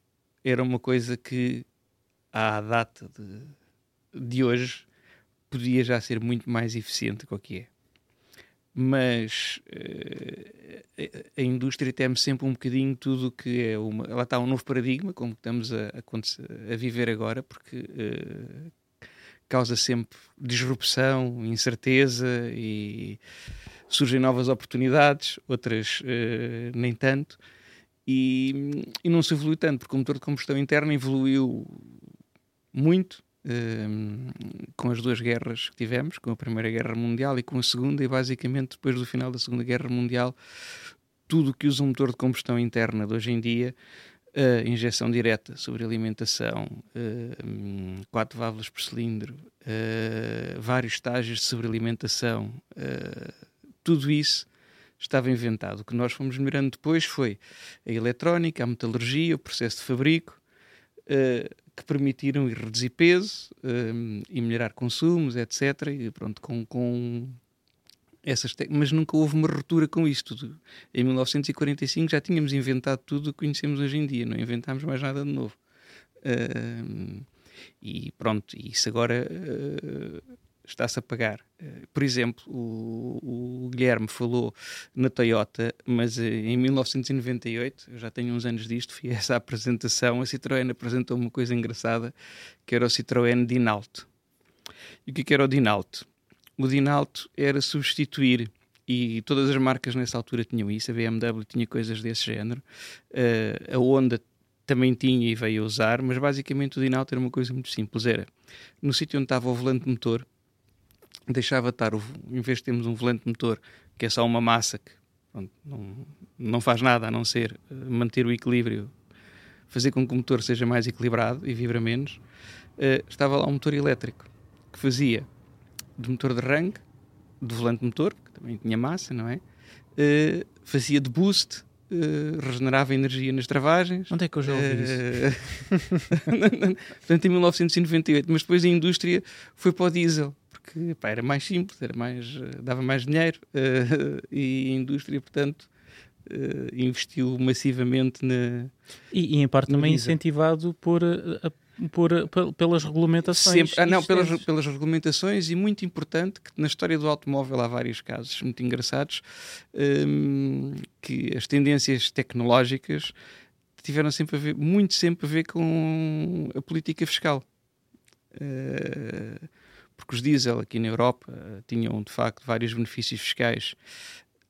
S2: era uma coisa que, à data de, de hoje, podia já ser muito mais eficiente do que é. Mas uh, a indústria teme sempre um bocadinho tudo que é uma. Lá está um novo paradigma, como estamos a, a, a viver agora, porque causa sempre disrupção, incerteza e surgem novas oportunidades, outras uh, nem tanto, e, e, não se evolui tanto, porque o motor de combustão interna evoluiu muito uh, com as duas guerras que tivemos, com a Primeira Guerra Mundial e com a Segunda, e basicamente depois do final da Segunda Guerra Mundial, tudo que usa um motor de combustão interna de hoje em dia Uh, injeção direta sobre alimentação, uh, quatro válvulas por cilindro, uh, vários estágios de sobrealimentação, tudo isso estava inventado. O que nós fomos melhorando depois foi a eletrónica, a metalurgia, o processo de fabrico, que permitiram reduzir peso uh, e melhorar consumos, etc. E pronto, com, com essas mas nunca houve uma ruptura com isso tudo. Em 1945 já tínhamos inventado tudo o que conhecemos hoje em dia, não inventámos mais nada de novo. Uh, e pronto, isso agora está-se a pagar. Eh, por exemplo, o, o, Guilherme falou na Toyota, mas eh, em 1998, eu já tenho uns anos disto, fui a essa apresentação, a Citroën apresentou uma coisa engraçada, que era o Citroën Dinalto. E o que, é era o Dinalto? O Dinalto era substituir e todas as marcas nessa altura tinham isso, a BMW tinha coisas desse género, uh, a Honda também tinha e veio a usar, mas basicamente o Dinalto era uma coisa muito simples, era no sítio onde estava o volante motor, deixava estar, em vez de termos um volante motor que é só uma massa que pronto, não, não faz nada a não ser eh, manter o equilíbrio, fazer com que o motor seja mais equilibrado e vibra menos, uh, estava lá um motor elétrico que fazia de motor de arranque, de volante motor, que também tinha massa, não é? Uh, fazia de boost, uh, regenerava energia nas travagens.
S3: Onde é que eu já ouvi isso?
S2: Portanto, em 1998, mas depois a indústria foi para o diesel porque pá, era mais simples, era mais, eh, dava mais dinheiro uh, e a indústria, portanto, uh, investiu massivamente na.
S3: E, e em parte também diesel. incentivado por. por, pelas regulamentações.
S2: Sempre, ah, não, pelas, pelas regulamentações e muito importante que na história do automóvel há vários casos muito engraçados um, que as tendências tecnológicas tiveram sempre a ver, muito sempre a ver com a política fiscal. Uh, porque os diesel aqui na Europa uh, tinham de facto vários benefícios fiscais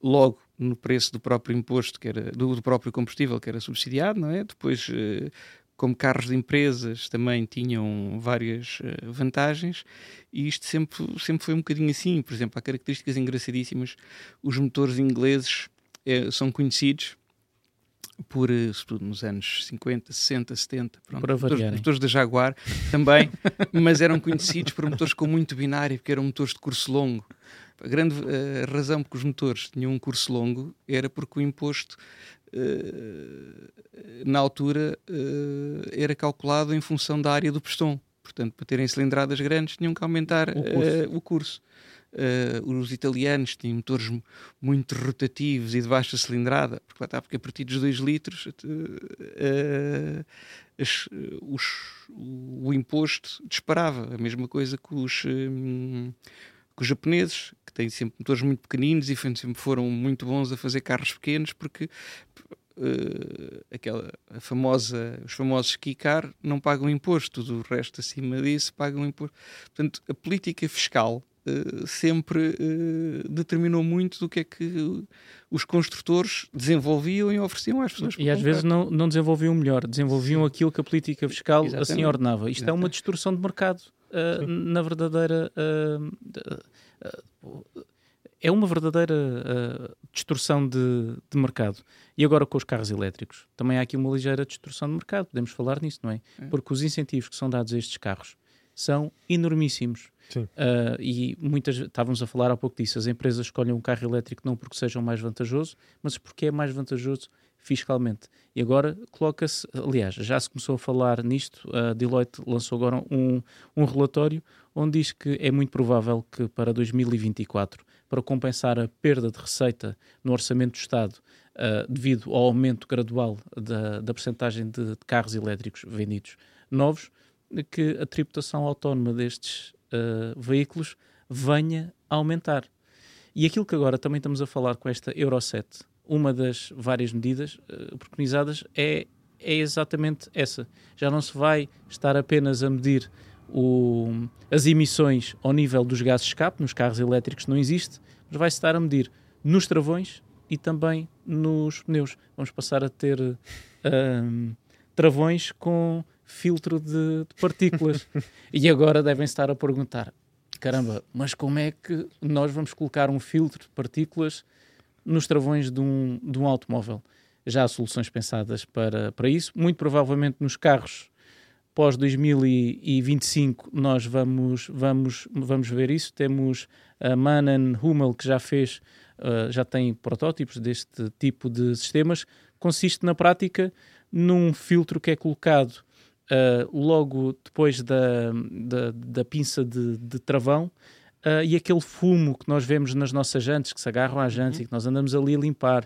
S2: logo no preço do próprio imposto, que era do, do próprio combustível que era subsidiado, não é? Depois, uh, como carros de empresas, também tinham várias uh, vantagens e isto sempre, sempre foi um bocadinho assim. Por exemplo, há características engraçadíssimas. Os motores ingleses são conhecidos por, eh, sobretudo nos anos 50, 60, 70, pronto,
S3: por motores,
S2: motores da Jaguar também, mas eram conhecidos por motores com muito binário, porque eram motores de curso longo. A grande uh, razão porque os motores tinham um curso longo era porque o imposto uh, na altura uh, era calculado em função da área do pistão. Portanto, para terem cilindradas grandes tinham que aumentar o curso. o curso. Uh, os italianos tinham motores muito rotativos e de baixa cilindrada, porque lá está, porque a partir dos 2 litros uh, as, os, o imposto disparava. A mesma coisa que os, um, que os japoneses, que têm sempre motores muito pequeninos e sempre foram muito bons a fazer carros pequenos, porque Uh, aquela famosa, os famosos Kikar não pagam imposto, o resto acima disso pagam imposto. Portanto, a política fiscal sempre uh, determinou muito do que é que os construtores desenvolviam e ofereciam às pessoas.
S3: E às vezes não, não desenvolviam melhor, desenvolviam Sim. aquilo que a política fiscal assim Exatamente. assim ordenava. Isto Exatamente. é uma distorção de mercado, uh, na verdadeira. é uma verdadeira distorção de, de mercado. E agora com os carros elétricos, também há aqui uma ligeira distorção de mercado, podemos falar nisso, não é? é. Porque os incentivos que são dados a estes carros são enormíssimos. Uh, e muitas, estávamos a falar há pouco disso, as empresas escolhem um carro elétrico não porque seja mais vantajoso, mas porque é mais vantajoso fiscalmente. E agora coloca-se, aliás, já se começou a falar nisto, a Deloitte lançou agora um, um relatório onde diz que é muito provável que para 2024, para compensar a perda de receita no orçamento do Estado uh, devido ao aumento gradual da, da percentagem de, de carros elétricos vendidos novos, que a tributação autónoma destes uh, veículos venha a aumentar. E aquilo que agora também estamos a falar com esta Euro 7, uma das várias medidas uh, preconizadas é, é exatamente essa. Já não se vai estar apenas a medir o, as emissões ao nível dos gases de escape, nos carros elétricos não existe, mas vai-se estar a medir nos travões e também nos pneus. Vamos passar a ter uh, travões com filtro de, de partículas. e agora devem estar a perguntar: caramba, mas como é que nós vamos colocar um filtro de partículas nos travões de um, de um automóvel? Já há soluções pensadas para, para isso. Muito provavelmente nos carros pós 2025 nós vamos, vamos, vamos ver isso. Temos a Mannen Hummel que já fez, uh, já tem protótipos deste tipo de sistemas. Consiste na prática num filtro que é colocado uh, logo depois da, da, da pinça de, de travão, Uh, e aquele fumo que nós vemos nas nossas jantes, que se agarram às jantes uhum. e que nós andamos ali a limpar,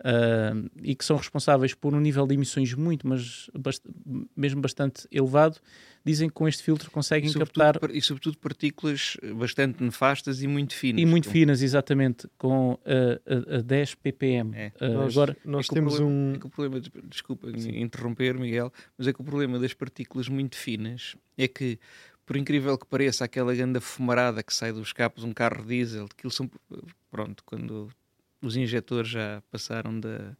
S3: uh, e que são responsáveis por um nível de emissões muito, mas bast mesmo bastante elevado, dizem que com este filtro conseguem e captar...
S2: E sobretudo partículas bastante nefastas e muito finas.
S3: E muito finas, exatamente, com uh, a, a 10 ppm.
S1: É. Uh, nós, agora, nós é temos
S2: problema,
S1: um...
S2: É que o problema, desculpa Sim. interromper, Miguel, mas é que o problema das partículas muito finas é que por incrível que pareça, aquela grande fumarada que sai dos capos de um carro diesel, aquilo são, pronto, quando os injetores já passaram da,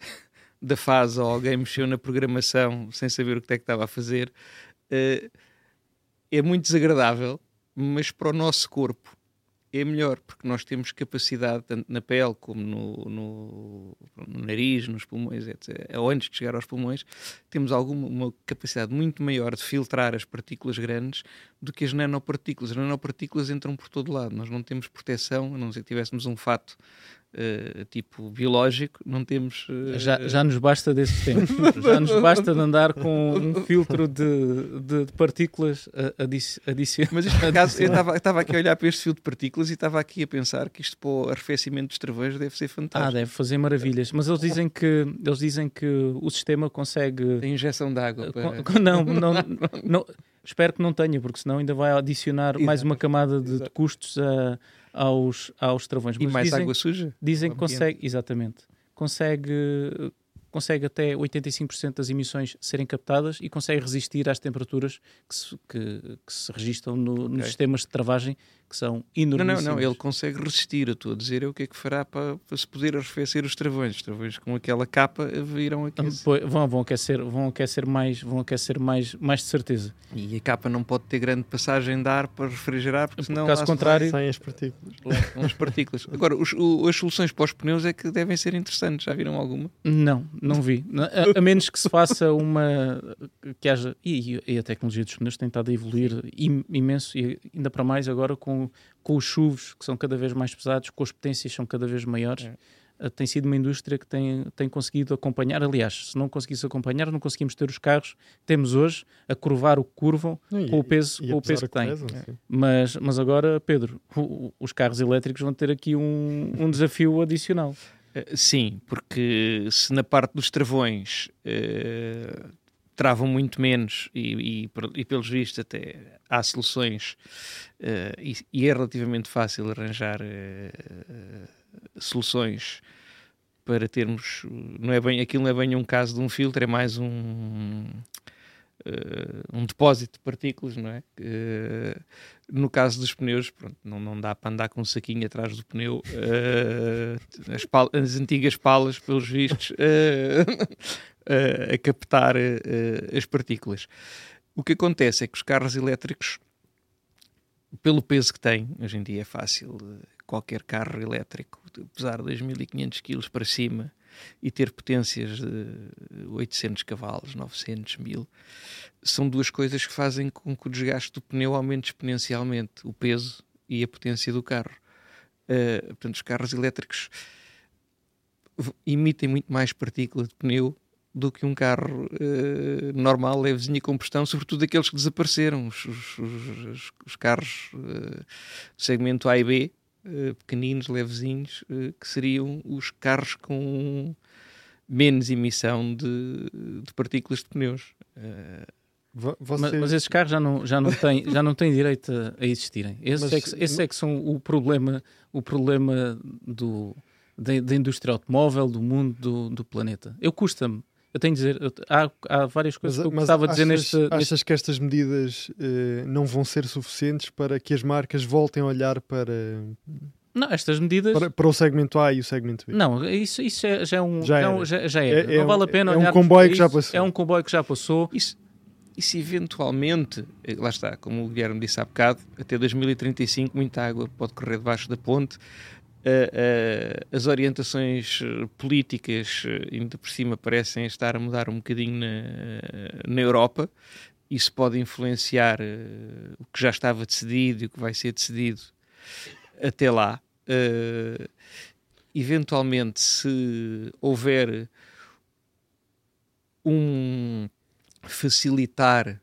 S2: da fase ou alguém mexeu na programação sem saber o que é que estava a fazer, é muito desagradável, mas para o nosso corpo é melhor, porque nós temos capacidade, tanto na pele como no, no, no nariz, nos pulmões, etc. Ou antes de chegar aos pulmões, temos alguma uma capacidade muito maior de filtrar as partículas grandes do que as nanopartículas. As nanopartículas entram por todo lado. Nós não temos proteção, a não ser que tivéssemos um fato Uh, tipo biológico, não temos.
S3: Uh... Já, já nos basta desse tempo. já nos basta de andar com um filtro de, de, de partículas adic adicionais.
S2: Mas isto, por acaso, eu estava aqui a olhar para este fio de partículas e estava aqui a pensar que isto para o arrefecimento dos travões deve ser fantástico.
S3: Ah, deve fazer maravilhas. Mas eles dizem que, eles dizem que o sistema consegue.
S2: A injeção de água.
S3: Para... Não, não, não, espero que não tenha, porque senão ainda vai adicionar Exato. mais uma camada de, de custos a aos, aos travões.
S2: Mas e mais dizem, água suja?
S3: Dizem que consegue, exatamente, consegue, consegue até 85% das emissões serem captadas e consegue resistir às temperaturas que se, que, que se registram no, okay. nos sistemas de travagem que são enormes.
S2: Não, não, não, ele consegue resistir. Eu estou a dizer é o que é que fará para, para se poder arrefecer os travões. Os travões com aquela capa viram aquecer.
S3: Vão, vão aquecer, vão aquecer mais, vão aquecer mais, mais de certeza.
S2: E a capa não pode ter grande passagem de ar para refrigerar, porque senão.
S3: Caso contrário,
S1: saem as partículas.
S2: as partículas. Agora, os, o, as soluções para os pneus é que devem ser interessantes. Já viram alguma?
S3: Não, não vi. A, a menos que se faça uma. que haja. E, e, a tecnologia dos pneus tem estado a evoluir imenso, e ainda para mais agora com com, os chuvos que são cada vez mais pesados, com as potências são cada vez maiores. É. Uh, tem sido uma indústria que tem, tem conseguido acompanhar. Aliás, se não conseguisse acompanhar, não conseguimos ter os carros que temos hoje a curvar o que curvam e, com o peso, com o peso que têm. É. Mas, mas agora, Pedro, o, os carros elétricos vão ter aqui um, um desafio adicional.
S2: Uh, sim, porque se na parte dos travões uh, travam muito menos e, e, e, pelos vistos até há soluções uh, e, e, é relativamente fácil arranjar uh, soluções para termos não é bem aquilo não é bem um caso de um filtro é mais um um depósito de partículas, não é? No caso dos pneus, pronto, não, não dá para andar com um saquinho atrás do pneu, as, as, antigas palas, pelos vistos, a captar as partículas. O que acontece é que os carros elétricos, pelo peso que têm, hoje em dia é fácil, qualquer carro elétrico, pesar 2.500 kg para cima, e ter potências de 800 cavalos, 900, 1000, são duas coisas que fazem com que o desgaste do pneu aumente exponencialmente, o peso e a potência do carro. Uh, portanto, os carros elétricos emitem muito mais partícula de pneu do que um carro uh, normal, levezinho a combustão, sobretudo aqueles que desapareceram, os, os, os, os carros uh, do segmento A e B, uh, pequeninos, levezinhos, uh, que seriam os carros com menos emissão de, de partículas de pneus.
S3: Uh, mas, mas, esses carros já não, já não, têm, já não têm direito a, a existirem. Esses, mas, é que, esses é que são o problema, o problema do, da, da indústria automóvel, do mundo, do, do planeta. Eu custa-me eu tenho de dizer, há, há várias coisas mas, que eu gostava de dizer neste.
S1: Achas
S3: neste...
S1: que estas medidas uh, não vão ser suficientes para que as marcas voltem a olhar para.
S3: Não, estas medidas.
S1: Para, para, o segmento A e o segmento B.
S3: Não, isso, isso é, já é um. Já, já, é, já, já é. é. Não vale a pena
S1: é um comboio que já passou.
S3: É um comboio que já passou.
S2: Isso, isso eventualmente, eh, lá está, como o Guilherme disse há bocado, até 2035 muita água pode correr debaixo da ponte as orientações eh, políticas, eh, ainda por cima, parecem estar a mudar um bocadinho na, na Europa. Isso pode influenciar uh, o que já estava decidido e o que vai ser decidido até lá. Eventualmente, se houver um facilitar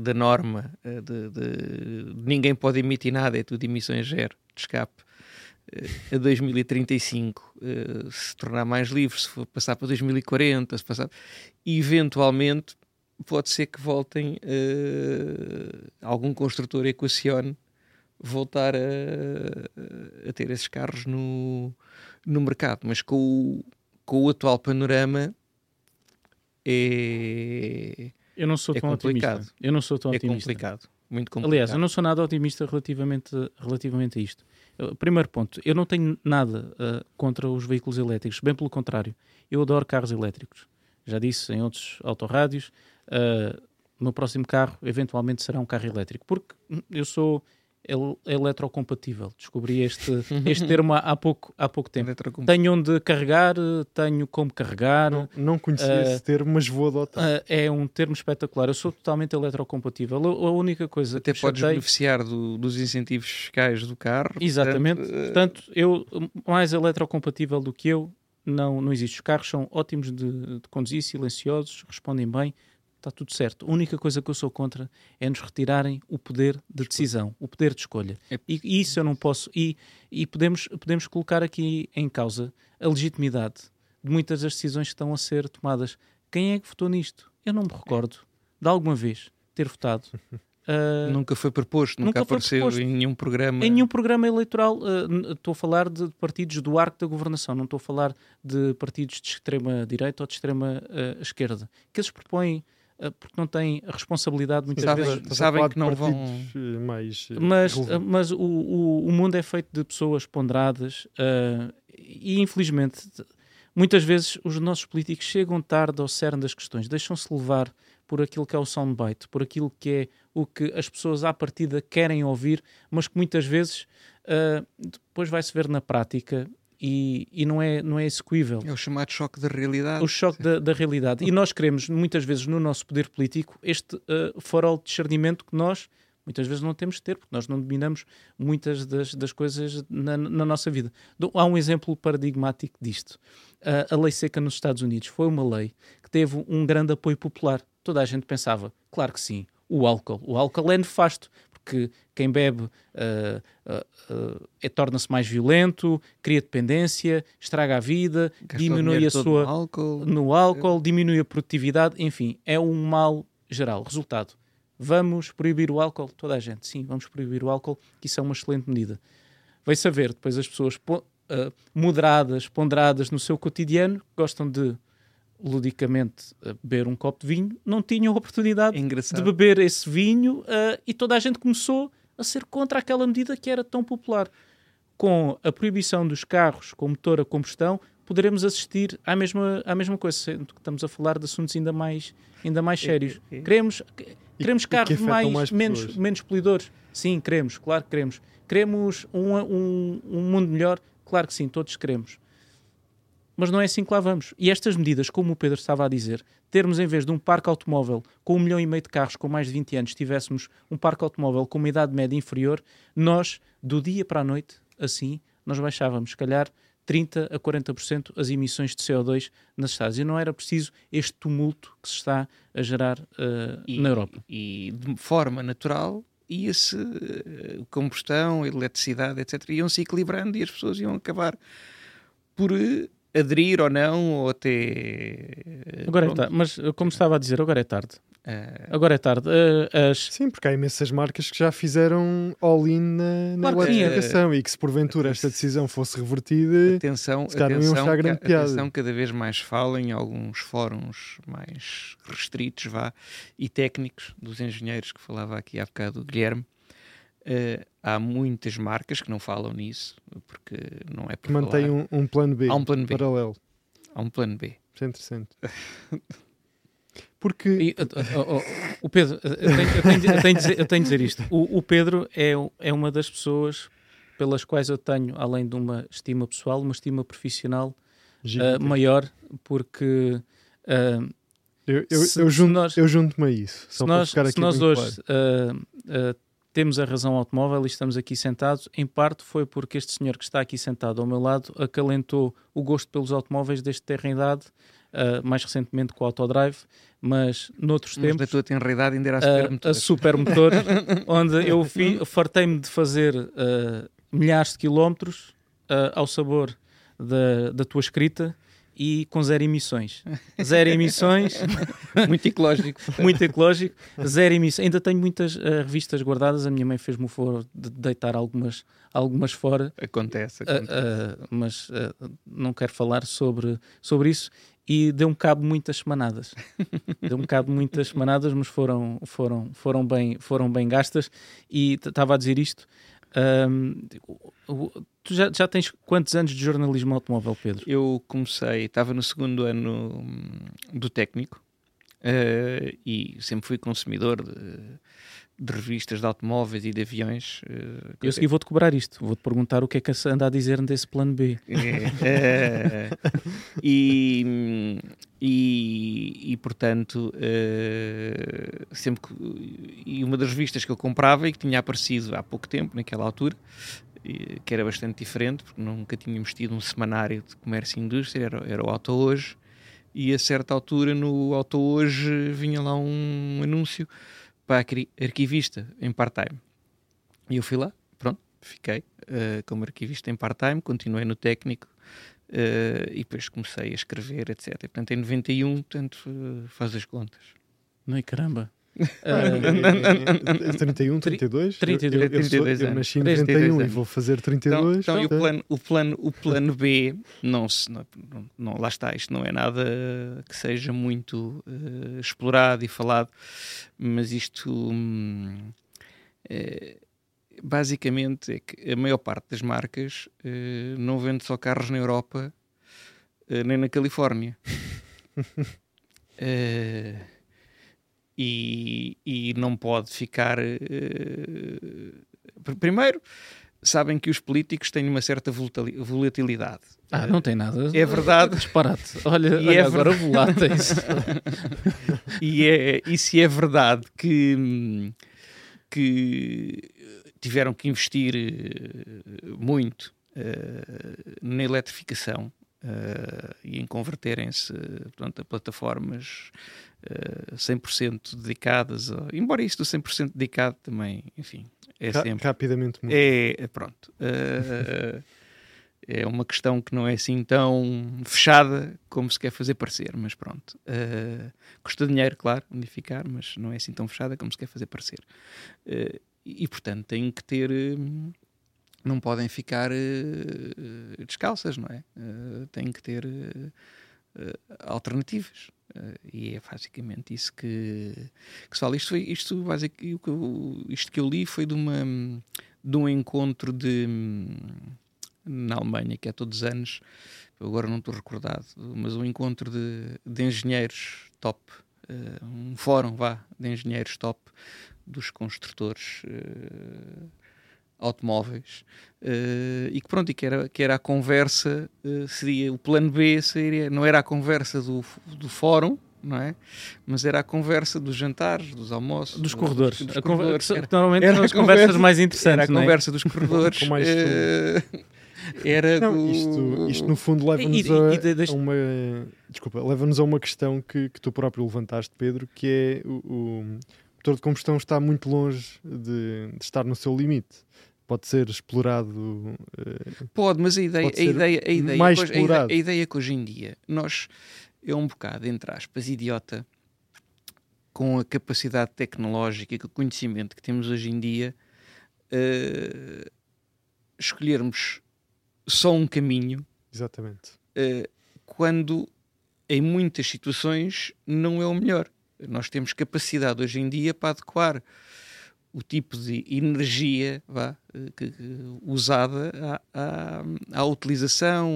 S2: da norma de, de, ninguém pode emitir nada, é tudo emissões zero de escape a 2035 uh, se tornar mais livre, se for passar para 2040, se passar, eventualmente pode ser que voltem uh, algum construtor equacione voltar a, a, ter esses carros no, no mercado, mas com o, com o atual panorama é
S3: eu não sou
S2: é
S3: tão
S2: complicado.
S3: otimista. Eu não sou tão
S2: é
S3: otimista.
S2: complicado, muito complicado.
S3: Aliás, eu não sou nada otimista relativamente, relativamente a isto. Primeiro ponto, eu não tenho nada uh, contra os veículos elétricos, bem pelo contrário, eu adoro carros elétricos. Já disse em outros autorrádios, uh, o meu próximo carro eventualmente será um carro elétrico, porque eu sou el eletrocompatível. Descobri este, este termo há pouco, há pouco tempo. Tenho onde carregar, tenho como carregar.
S1: Não, não conhecia uh, esse termo, mas vou adotar.
S3: Uh, é um termo espetacular. Eu sou totalmente eletrocompatível. A, única coisa
S2: Até
S3: que
S2: podes
S3: chatei...
S2: beneficiar do, dos incentivos fiscais do carro.
S3: Exatamente. Portanto, uh... portanto, eu, mais eletrocompatível do que eu, não, não existe. Os carros são ótimos de, de conduzir, silenciosos, respondem bem está tudo certo. A única coisa que eu sou contra é nos retirarem o poder de decisão, o poder de escolha. É. E, e, isso eu não posso. E, e podemos, podemos colocar aqui em causa a legitimidade de muitas das decisões que estão a ser tomadas. Quem é que votou nisto? Eu não me recordo de alguma vez ter votado.
S2: Uh, nunca foi proposto, nunca, nunca apareceu proposto. em nenhum programa.
S3: Em nenhum programa eleitoral. Uh, estou a falar de partidos do arco da governação, não estou a falar de partidos de extrema direita ou de extrema uh, esquerda, que eles propõem porque não têm a responsabilidade muitas
S2: sabem,
S3: vezes.
S2: Sabem que não vão.
S1: Eh, mais
S3: eh, mas mas o, o, o, mundo é feito de pessoas ponderadas uh, e, infelizmente, muitas vezes os nossos políticos chegam tarde ao cerne das questões, deixam-se levar por aquilo que é o soundbite, por aquilo que é o que as pessoas à partida querem ouvir, mas que muitas vezes uh, depois vai-se ver na prática e, e, não, é, não é execuível.
S2: É o chamado choque da realidade.
S3: O choque da, da, realidade. E nós queremos, muitas vezes, no nosso poder político, este uh, farol de discernimento que nós, muitas vezes, não temos de ter, porque nós não dominamos muitas das, das coisas na, na nossa vida. Há um exemplo paradigmático disto. Uh, a lei seca nos Estados Unidos foi uma lei que teve um grande apoio popular. Toda a gente pensava, claro que sim, o álcool. O álcool é nefasto porque quem bebe uh, uh, uh, torna-se mais violento, cria dependência, estraga a vida, Gastou diminui a sua
S2: no álcool.
S3: no álcool, diminui a produtividade, enfim, é um mal geral. Resultado: vamos proibir o álcool? Toda a gente, sim, vamos proibir o álcool, que isso é uma excelente medida. Vai saber depois as pessoas moderadas, ponderadas no seu cotidiano, gostam de ludicamente a beber um copo de vinho, não tinham oportunidade
S2: É engraçado.
S3: de beber esse vinho uh, e toda a gente começou a ser contra aquela medida que era tão popular. Com a proibição dos carros com motor a combustão, poderemos assistir à mesma, à mesma coisa, sendo que estamos a falar de assuntos ainda mais, ainda mais sérios.
S2: é.
S3: Queremos, queremos
S1: e que
S3: carros mais,
S1: mais
S3: menos, menos poluidores. Sim, queremos, claro que queremos. Queremos um, um, um mundo melhor? Claro que sim, todos queremos. Mas não é assim que lá vamos. E estas medidas, como o Pedro estava a dizer, termos em vez de um parque automóvel com um milhão e meio de carros com mais de 20 anos, tivéssemos um parque automóvel com uma idade média inferior, nós, do dia para a noite, assim, nós baixávamos, se calhar, 30 a 40% as emissões de CO2 nas estradas. E não era preciso este tumulto que se está a gerar uh,
S2: E-
S3: na Europa.
S2: E de forma natural ia-se eh, combustão, eletricidade, etc. iam-se equilibrando e as pessoas iam acabar por eh, aderir ou não, ou até. eh,
S3: Agora é tarde. Mas, uh, como estava a dizer, agora é tarde.
S2: eh,
S3: Agora é tarde. Uh, as,
S1: Sim, porque há imensas marcas que já fizeram all-in na, na
S3: Claro
S1: eletrificação e que se porventura esta decisão fosse revertida,
S2: atenção,
S1: se
S2: atenção,
S1: achar grande
S2: ca-
S1: piada.
S2: atenção, cada vez mais fala em alguns fóruns mais restritos, vá, e técnicos dos engenheiros que falava aqui há bocado o Guilherme. Eh, há muitas marcas que não falam nisso, porque não é
S1: que mantém
S2: falar.
S1: um, um plano B
S2: Há um plano B.
S1: paralelo.
S2: Há um plano B.
S1: Isso é interessante. Porque
S3: E, uh, uh, uh, o Pedro, uh, eu tenho, eu tenho de- eu tenho de dizer, eu tenho de dizer isto. O, o Pedro é, é uma das pessoas pelas quais eu tenho, além de uma estima pessoal, uma estima profissional uh, maior, porque uh,
S1: eu, eu,
S3: se-
S1: eu
S3: se
S1: junto,
S3: nós-
S1: junto-me a isso.
S3: se
S1: Só para
S3: nós,
S1: ficar
S3: se
S1: aqui
S3: nós
S1: bem
S3: hoje
S1: claro.
S3: uh, uh, temos a razão automóvel e estamos aqui sentados, em parte foi porque este senhor que está aqui sentado ao meu lado acalentou o gosto pelos automóveis desde terra idade, uh, mais recentemente com o Autodrive, mas noutros
S2: Mas
S3: tempos.
S2: da tua tenridade ainda era a
S3: a,
S2: supermotor.
S3: a supermotor, onde eu fartei-me de fazer uh, milhares de quilómetros uh, ao sabor da, da tua escrita e com zero emissões. Zero emissões,
S2: Muito ecológico.
S3: muito ecológico, zero emissões. Ainda tenho muitas uh, revistas guardadas, a minha mãe fez-me o favor de deitar algumas, algumas fora,
S2: Acontece,
S3: uh,
S2: acontece.
S3: uh, mas uh, não quero falar sobre, sobre isso. E deu-me cabo muitas semanadas. Deu-me cabo muitas semanadas, mas foram, foram, foram, bem, foram bem gastas. E estava a dizer isto. o- o- tu já, já tens quantos anos de jornalismo automóvel, Pedro?
S2: Eu comecei, estava no segundo ano hum, do técnico eh, e sempre fui consumidor de, de revistas de automóveis e de aviões. eh,
S3: Eu a seguir vou-te cobrar isto. Vou-te perguntar o que é que se anda a dizer desse plano B.
S2: É, é, e, e, e, portanto, eh, sempre que, e uma das revistas que eu comprava e que tinha aparecido há pouco tempo, naquela altura, que era bastante diferente, porque nunca tínhamos tido um semanário de comércio e indústria, era, era o Auto Hoje, e a certa altura no Auto Hoje vinha lá um anúncio para arqui- arquivista em part-time. E eu fui lá, pronto, fiquei eh, como arquivista em part-time, continuei no técnico eh, e depois comecei a escrever, etc. E, portanto, em 91, portanto, eh, faz as contas.
S3: Não é caramba.
S1: Ah, 31, 32?
S3: 32.
S1: Eu, eu, sou-
S2: 32
S1: eu
S2: anos.
S1: nasci em
S2: 32
S1: 91 e vou fazer
S2: Então,
S1: 32.
S2: então, e o, plano, o, plano, o plano B, não, se, não, não- lá está, isto não é nada que seja muito eh, explorado e falado, mas isto hum, eh, basicamente é que a maior parte das marcas eh, não vende só carros na Europa eh, nem na Califórnia. Eh, e, e não pode ficar. pr- primeiro, sabem que os políticos têm uma certa volatili- volatilidade.
S3: Ah, não tem nada.
S2: É verdade.
S3: Disparate. Olha,
S2: E
S3: olha
S2: é
S3: agora voláteis.
S2: e, é, e se é verdade que, que tiveram que investir eh, muito eh, na eletrificação eh, e em converterem-se portanto, a plataformas eh, 100% dedicadas, ao- embora isto do 100% dedicado também, enfim, é
S1: ra-
S2: sempre.
S1: rapidamente muda.
S2: É, é pronto. Eh, é uma questão que não é assim tão fechada como se quer fazer parecer, mas pronto. Eh, custa dinheiro, claro, unificar, mas não é assim tão fechada como se quer fazer parecer. Eh, e, portanto, têm que ter. eh, não podem ficar eh, descalças, não é? Eh, têm que ter. eh, alternativas. e é basicamente isso que, que se fala. Isto, isto, isto que eu li foi de, uma, de um encontro de, na Alemanha, que é todos os anos, agora não estou recordado, mas um encontro de, de engenheiros top, uh, um fórum, vá, de engenheiros top dos construtores uh, automóveis uh, e que pronto, e que era, que era a conversa, seria o plano B, seria, não era a conversa do, do fórum, não é? Mas era a conversa dos jantares, dos almoços,
S3: dos corredores.
S2: Dos,
S3: dos
S2: corredores.
S3: Era, normalmente era as conversas mais interessantes.
S2: Era a conversa dos corredores. Com mais era
S1: não, isto, isto no fundo leva-nos a, a, uma desculpa, leva-nos a uma questão que, que tu próprio levantaste, Pedro, que é o, o motor de combustão está muito longe de, de estar no seu limite pode ser explorado. Uh,
S2: pode, mas a ideia, a ideia, a ideia, mais a, ideia, a ideia que hoje em dia nós é um bocado, entre aspas, idiota com a capacidade tecnológica e com o conhecimento que temos hoje em dia, uh, escolhermos só um caminho.
S1: Exatamente.
S2: Uh, quando em muitas situações não é o melhor. Nós temos capacidade hoje em dia para adequar o tipo de energia vá, eh, que, que, usada à, à, à, utilização,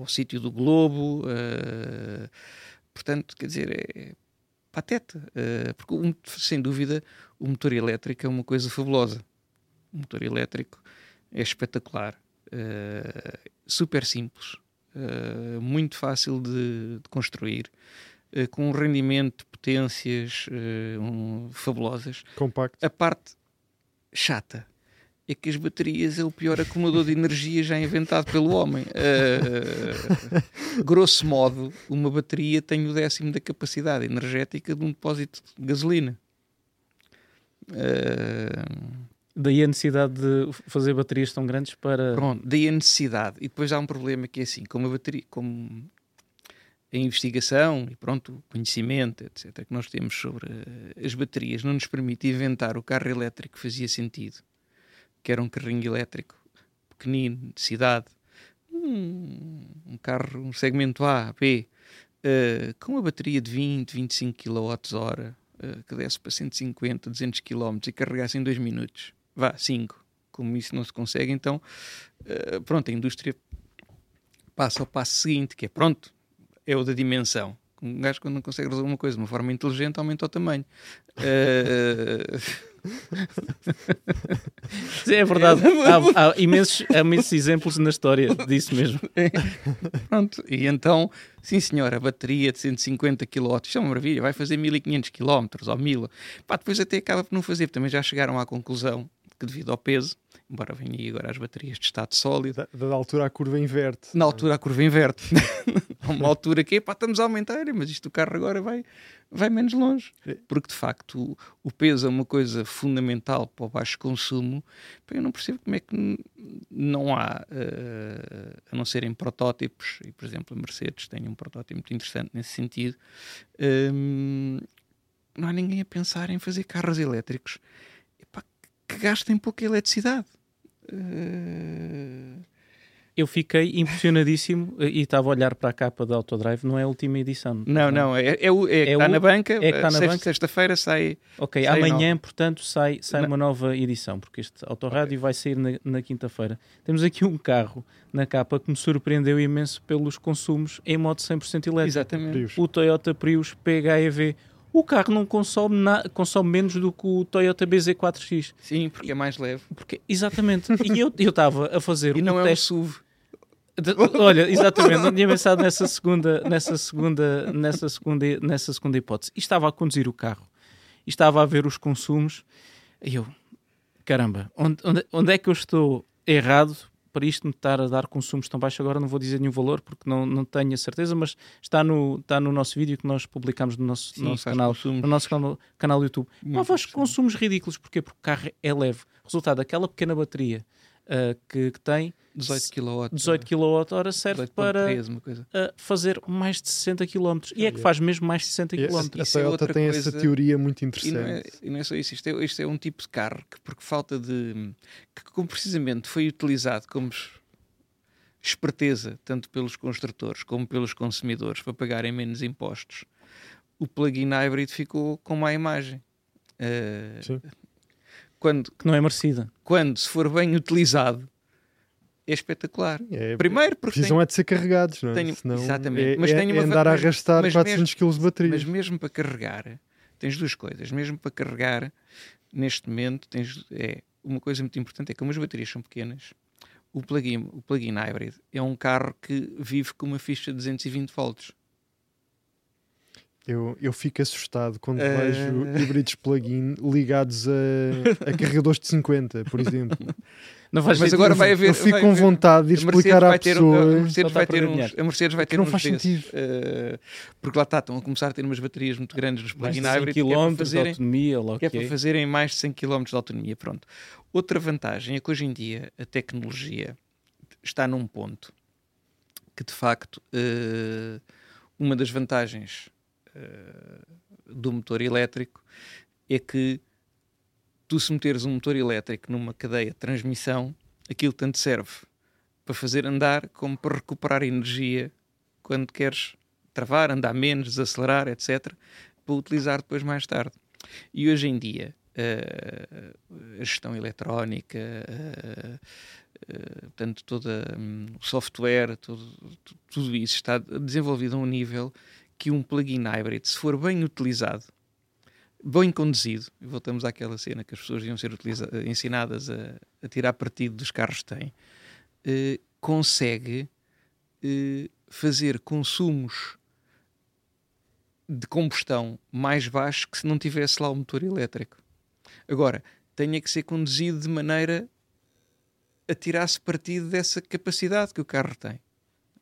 S2: ao sítio do globo. Uh, portanto, quer dizer, é pateta. Uh, porque, um, sem dúvida, o motor elétrico é uma coisa fabulosa. O motor elétrico é espetacular. Uh, super simples, muito fácil de, de construir, uh, com um rendimento de potências um, fabulosas.
S1: Compacto.
S2: A parte chata é que as baterias é o pior acumulador de energia já inventado pelo homem. grosso modo, uma bateria tem o décimo da capacidade energética de um depósito de gasolina. Uh,
S3: Daí a necessidade de fazer baterias tão grandes para.
S2: Pronto, daí a necessidade. E depois há um problema que é assim, como a bateria, como a investigação e pronto, o conhecimento, etc., que nós temos sobre eh, as baterias não nos permite inventar o carro elétrico que fazia sentido, que era um carrinho elétrico pequenino, de cidade, um, um carro, um segmento A, B, uh, com uma bateria de 20, 25 kWh, uh, que desse para 150, 200 km e carregasse em 2 minutos vá, 5. Como isso não se consegue, então, uh, pronto, a indústria passa ao passo seguinte, que é pronto, é o da dimensão. Um gajo quando não consegue resolver uma coisa de uma forma inteligente aumenta o tamanho. Uh...
S3: é verdade. Há, há, imensos, há imensos exemplos na história disso mesmo. É.
S2: Pronto, e então, sim senhor, a bateria de 150 kW, isto é uma maravilha, vai fazer 1500 km ou 1000. Pá, depois até acaba por não fazer, também já chegaram à conclusão que devido ao peso, embora venham aí agora as baterias de estado sólido.
S1: Da, da altura a curva inverte.
S2: Na altura a curva inverte. Há uma altura que pá, estamos a aumentar, mas isto do carro agora vai, vai menos longe. É. Porque de facto o, o peso é uma coisa fundamental para o baixo consumo. Eu não percebo como é que não há, uh, a não serem protótipos, e por exemplo a Mercedes tem um protótipo muito interessante nesse sentido. Um, ehm, não há ninguém a pensar em fazer carros elétricos que gastem pouca eletricidade. Uh...
S3: Eu fiquei impressionadíssimo eh, e estava a olhar para a capa da Autodrive, não é a última edição.
S2: Não, não, é, é, o, é, é está o, na banca, é que está na sexta, banca. sexta-feira sai.
S3: Ok, sai amanhã, nova. portanto, sai, sai uma nova edição, porque este Autorádio okay. vai sair na, na quinta-feira. Temos aqui um carro na capa que me surpreendeu imenso pelos consumos em modo 100% elétrico.
S2: Exatamente.
S3: O Toyota Prius PHEV o carro não consome, na, consome menos do que o Toyota BZ4X.
S2: Sim, porque é mais leve.
S3: Porque, exatamente. e eu estava a fazer
S2: e
S3: um
S2: não
S3: é
S2: teste... um SUV.
S3: De, olha, exatamente, não tinha pensado nessa segunda, nessa segunda, nessa segunda, nessa segunda hipótese. E estava a conduzir o carro e estava a ver os consumos e eu, caramba, onde, onde, onde é que eu estou errado para isto me estar a dar consumos tão baixos, agora não vou dizer nenhum valor porque não, não tenho a certeza, mas está no, está no nosso vídeo que nós publicamos no nosso, Sim, nosso canal, no nosso canal, canal do YouTube. Não faz consumos ridículos, porquê? Porque o carro é leve. Resultado, aquela pequena bateria uh, que, que, tem
S2: 18 kW,
S3: 18 kWh serve para 3, uh, fazer mais de 60 km. E é que faz mesmo mais de 60 km.
S1: A Toyota é tem coisa... essa teoria muito interessante.
S2: E não é, e não é só isso, isto é, isto é, um tipo de carro que, porque falta de. que, como precisamente foi utilizado como esperteza, tanto pelos construtores como pelos consumidores, para pagarem menos impostos, o plug-in hybrid ficou com má imagem. Uh,
S1: Sim.
S2: Quando,
S3: Que não é merecida.
S2: quando, se for bem utilizado, é espetacular.
S1: É,
S2: Primeiro porque
S1: precisam
S2: tem,
S1: é de ser carregados, não é?
S2: tenho-
S1: Senão
S2: exatamente.
S1: É,
S2: Mas
S1: é-
S2: tenho
S1: é
S2: uma
S1: andar a arrastar
S2: mas
S1: 400 kg de bateria.
S2: mas mesmo para carregar, tens duas coisas. Mesmo para carregar, neste momento, tens, é, uma coisa muito importante é que como as baterias são pequenas, o plug-in o plug hybrid é um carro que vive com uma ficha de 220 volts.
S1: Eu, eu fico assustado quando
S2: Eh.
S1: vejo híbridos plug-in ligados a, a carregadores de 50, por exemplo.
S3: Não faz
S2: Mas
S3: sentido.
S2: agora vai haver-
S1: eu fico
S2: vai
S1: com vontade de
S2: A
S1: explicar à
S2: vai ter,
S1: pessoa.
S2: a
S3: Só
S2: Mercedes vai
S3: a
S2: ter uns, a Mercedes vai ter
S1: não
S2: uns
S1: faz
S2: desses,
S1: sentido.
S2: eh, porque lá está, estão a começar a ter umas baterias muito grandes nos plug-in
S3: de 100
S2: hybrid que é para
S3: km de
S2: fazerem,
S3: autonomia,
S2: que é para
S3: é.
S2: fazerem mais de 100 km de autonomia. Pronto. Outra vantagem é que hoje em dia a tecnologia está num ponto que de facto eh, uma das vantagens do motor elétrico é que tu se meteres um motor elétrico numa cadeia de transmissão, aquilo tanto serve para fazer andar como para recuperar energia quando queres travar, andar menos, desacelerar, etc., para utilizar depois mais tarde. E hoje em dia, eh, a gestão eletrónica, eh, eh, portanto, todo hum, o software, todo, tu- tudo isso está desenvolvido a um nível que um plug-in hybrid, se for bem utilizado, bem conduzido, e voltamos àquela cena que as pessoas iam ser ensinadas a, a tirar partido dos carros que têm, eh, consegue eh, fazer consumos de combustão mais baixos que se não tivesse lá o motor elétrico. Agora, tenha que ser conduzido de maneira a tirar-se partido dessa capacidade que o carro tem.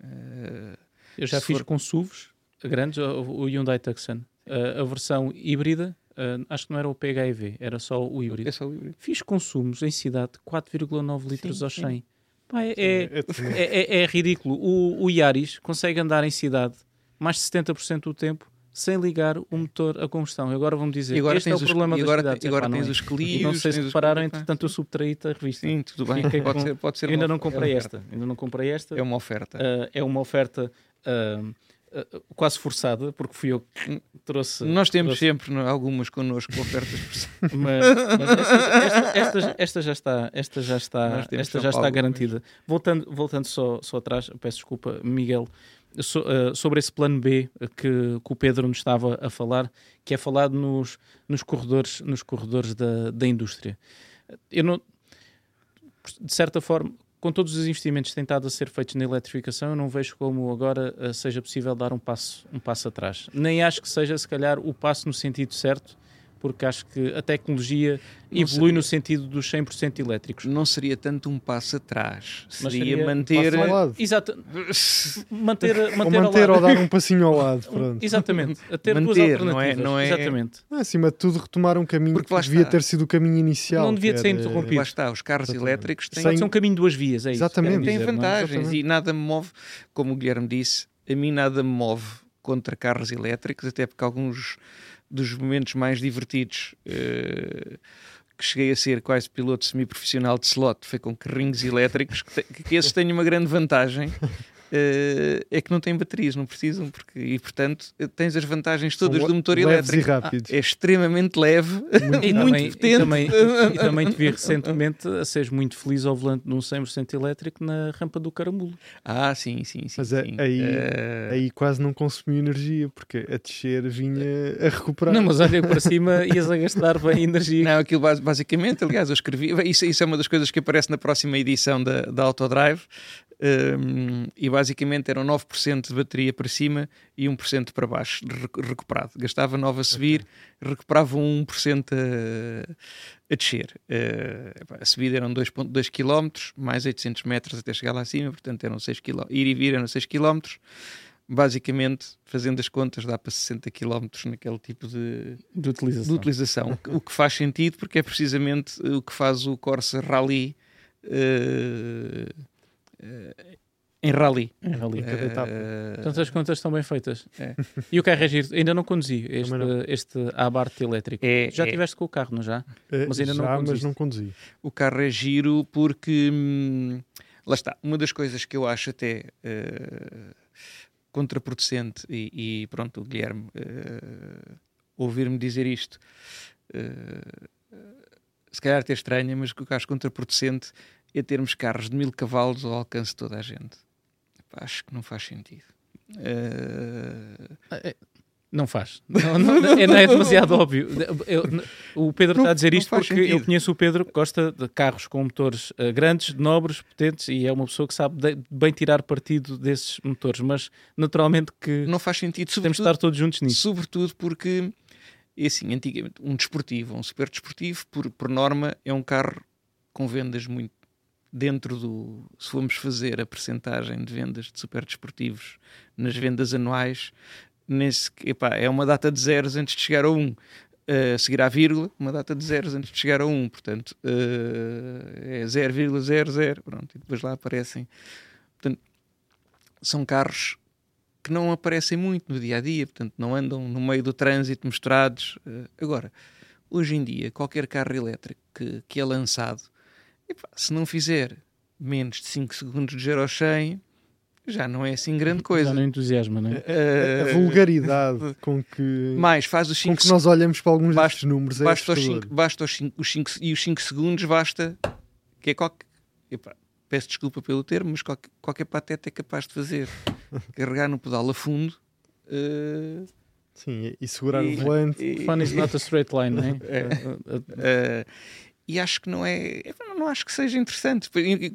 S2: Eh,
S3: Eu já fiz
S2: for-
S3: com SUVs grandes, o, Hyundai Tucson. Uh, a versão híbrida, uh, acho que não era o PHEV, era só o híbrido.
S2: é só o híbrido.
S3: Fiz consumos em cidade de 4,9 litros
S2: Sim,
S3: ao
S2: sim.
S3: 100. Pá, é, é,
S1: É
S3: é, é- é ridículo. O, o Yaris consegue andar em cidade mais de 70% do tempo sem ligar o motor a combustão. E agora vão-me dizer,
S2: E agora
S3: este é o
S2: os,
S3: problema das
S2: agora,
S3: cidades.
S2: e agora tens os clios.
S3: não sei se
S2: os-
S3: repararam,
S2: Epá,
S3: entretanto eu subtraí-te a revista.
S2: Sim, tudo bem. Pode ser, pode ser
S3: ainda não comprei esta. Ainda não comprei esta.
S2: É uma oferta.
S3: Uh, é uma oferta quase forçada, porque fui eu que trouxe.
S2: Nós temos
S3: trouxe-
S2: sempre não, algumas connosco ofertas
S3: mas, mas esta, esta- esta- esta já está, esta já está, esta já está garantida. Voltando, voltando só, só atrás, peço desculpa, Miguel, so- uh, sobre esse plano B que, que o Pedro nos estava a falar, que é falado nos, nos corredores, nos corredores da, da indústria. Eu não, de certa forma, com todos os investimentos que têm estado a ser feitos na eletrificação, eu não vejo como agora uh, seja possível dar um passo, um passo atrás. Nem acho que seja, se calhar, o passo no sentido certo, porque acho que a tecnologia
S2: Não
S3: evolui
S2: seria.
S3: no sentido dos 100% elétricos.
S2: Não seria tanto um passo atrás,
S3: Mas
S2: seria,
S3: seria um
S2: manter.
S1: passo ao lado.
S3: Exato. Manter,
S1: Ou
S3: manter,
S1: manter
S3: ao
S1: ou dar um passinho ao lado. Pronto.
S3: Exatamente. A ter duas
S2: Manter, não é-
S3: alternativas.
S2: não é-
S3: Exatamente.
S1: Ah, Acima de tudo, retomar um caminho
S2: Porque
S1: que devia
S2: está.
S1: ter sido o caminho inicial.
S3: Não devia ser interrompido.
S2: Lá está, os carros
S1: Exatamente.
S2: elétricos têm,
S1: Sem-
S3: Pode ser um caminho de duas vias, é isso.
S1: Exatamente.
S3: não é?
S2: vantagens
S1: Exatamente.
S2: e nada me move, como o Guilherme disse, a mim nada me move contra carros elétricos, até porque alguns dos momentos mais divertidos eh, que cheguei a ser quase piloto semiprofissional de slot foi com carrinhos elétricos, que, que esses têm uma grande vantagem. Eh, é que não têm baterias, não precisam, porque, e portanto tens as vantagens todas
S1: São
S2: do motor elétrico.
S1: e rápidos.
S2: É extremamente leve e muito
S3: também,
S2: potente.
S3: E também, e também te vi recentemente a seres muito feliz ao volante de um 100% elétrico na rampa do Caramulo.
S2: Ah, sim, sim, sim.
S1: Mas é-
S2: sim.
S1: aí-
S2: Eh,
S1: Aí quase não consumiu energia, porque a descer vinha a recuperar.
S3: Não, mas olha para cima ias a gastar bem energia.
S2: Não, aquilo bas- basicamente, aliás, eu escrevi. Isso, isso é uma das coisas que aparece na próxima edição da, da Autodrive. um, e basicamente eram 9% de bateria para cima e 1% para baixo, recuperado. Gastava 9 a subir, recuperava 1% a, a descer. Uh, a subida eram 2,2 km, mais 800 metros até chegar lá acima, portanto eram 6 km. Ir e vir eram 6 km. Basicamente, fazendo as contas, dá para 60 km naquele tipo de,
S3: De utilização.
S2: de utilização. O que- faz sentido porque é precisamente o que faz o Corsa Rally eh, em rally.
S3: Em rally.
S1: cada etapa.
S2: Eh,
S3: Portanto, as contas estão bem feitas.
S2: É.
S3: E o carro é giro. Ainda não conduzi este,
S1: não.
S3: este Abarth elétrico.
S2: é-
S3: Já
S2: é-
S3: tiveste com o carro, não já?
S1: Eh,
S3: mas ainda não
S1: já, mas não conduzi.
S2: o carro é giro porque hum, lá está. Uma das coisas que eu acho até uh, contraproducente, e, e, pronto, o Guilherme uh, ouvir-me dizer isto, uh, se calhar até estranha, mas o que eu acho contraproducente é termos carros de mil cavalos ao alcance de toda a gente. Acho que não faz sentido.
S3: Uh... Não faz. Não, não, é, não é demasiado óbvio. Eu, o Pedro não, está a dizer isto porque sentido. eu conheço o Pedro que gosta de carros com motores uh, grandes, nobres, potentes e é uma pessoa que sabe de, bem tirar partido desses motores, mas naturalmente que
S2: não faz sentido.
S3: Temos de estar todos juntos nisso.
S2: Sobretudo porque, é assim, antigamente, um desportivo, um super desportivo, por, por norma, é um carro com vendas muito dentro do. Se formos fazer a percentagem de vendas de super desportivos nas vendas anuais, nesse, epá, é uma data de zeros antes de chegar a 1. Um. Uh, seguir à vírgula, uma data de zeros antes de chegar a 1, um, portanto uh, é 0,00, pronto, e depois lá aparecem. Portanto, são carros que não aparecem muito no dia a dia, portanto, não andam no meio do trânsito misturados. Uh, agora, hoje em dia, qualquer carro elétrico que, que é lançado, epá, se não fizer menos de 5 segundos de 0 ao 100, já não é assim grande coisa.
S3: Já não entusiasma, não é?
S1: Uh, a vulgaridade com que,
S2: mais faz os cinco,
S1: com que nós olhamos para alguns basta, destes números. É
S2: basta, os cinco, basta os cinco, os cinco, e os 5 segundos basta que é qualquer. Epa, peço desculpa pelo termo, mas qualquer, qualquer pateta é capaz de fazer. Carregar no pedal a fundo. Uh,
S1: Sim, e segurar e, o volante.
S3: E, Fun is not a straight line, não é?
S2: é. Uh, e acho que não é, não acho que seja interessante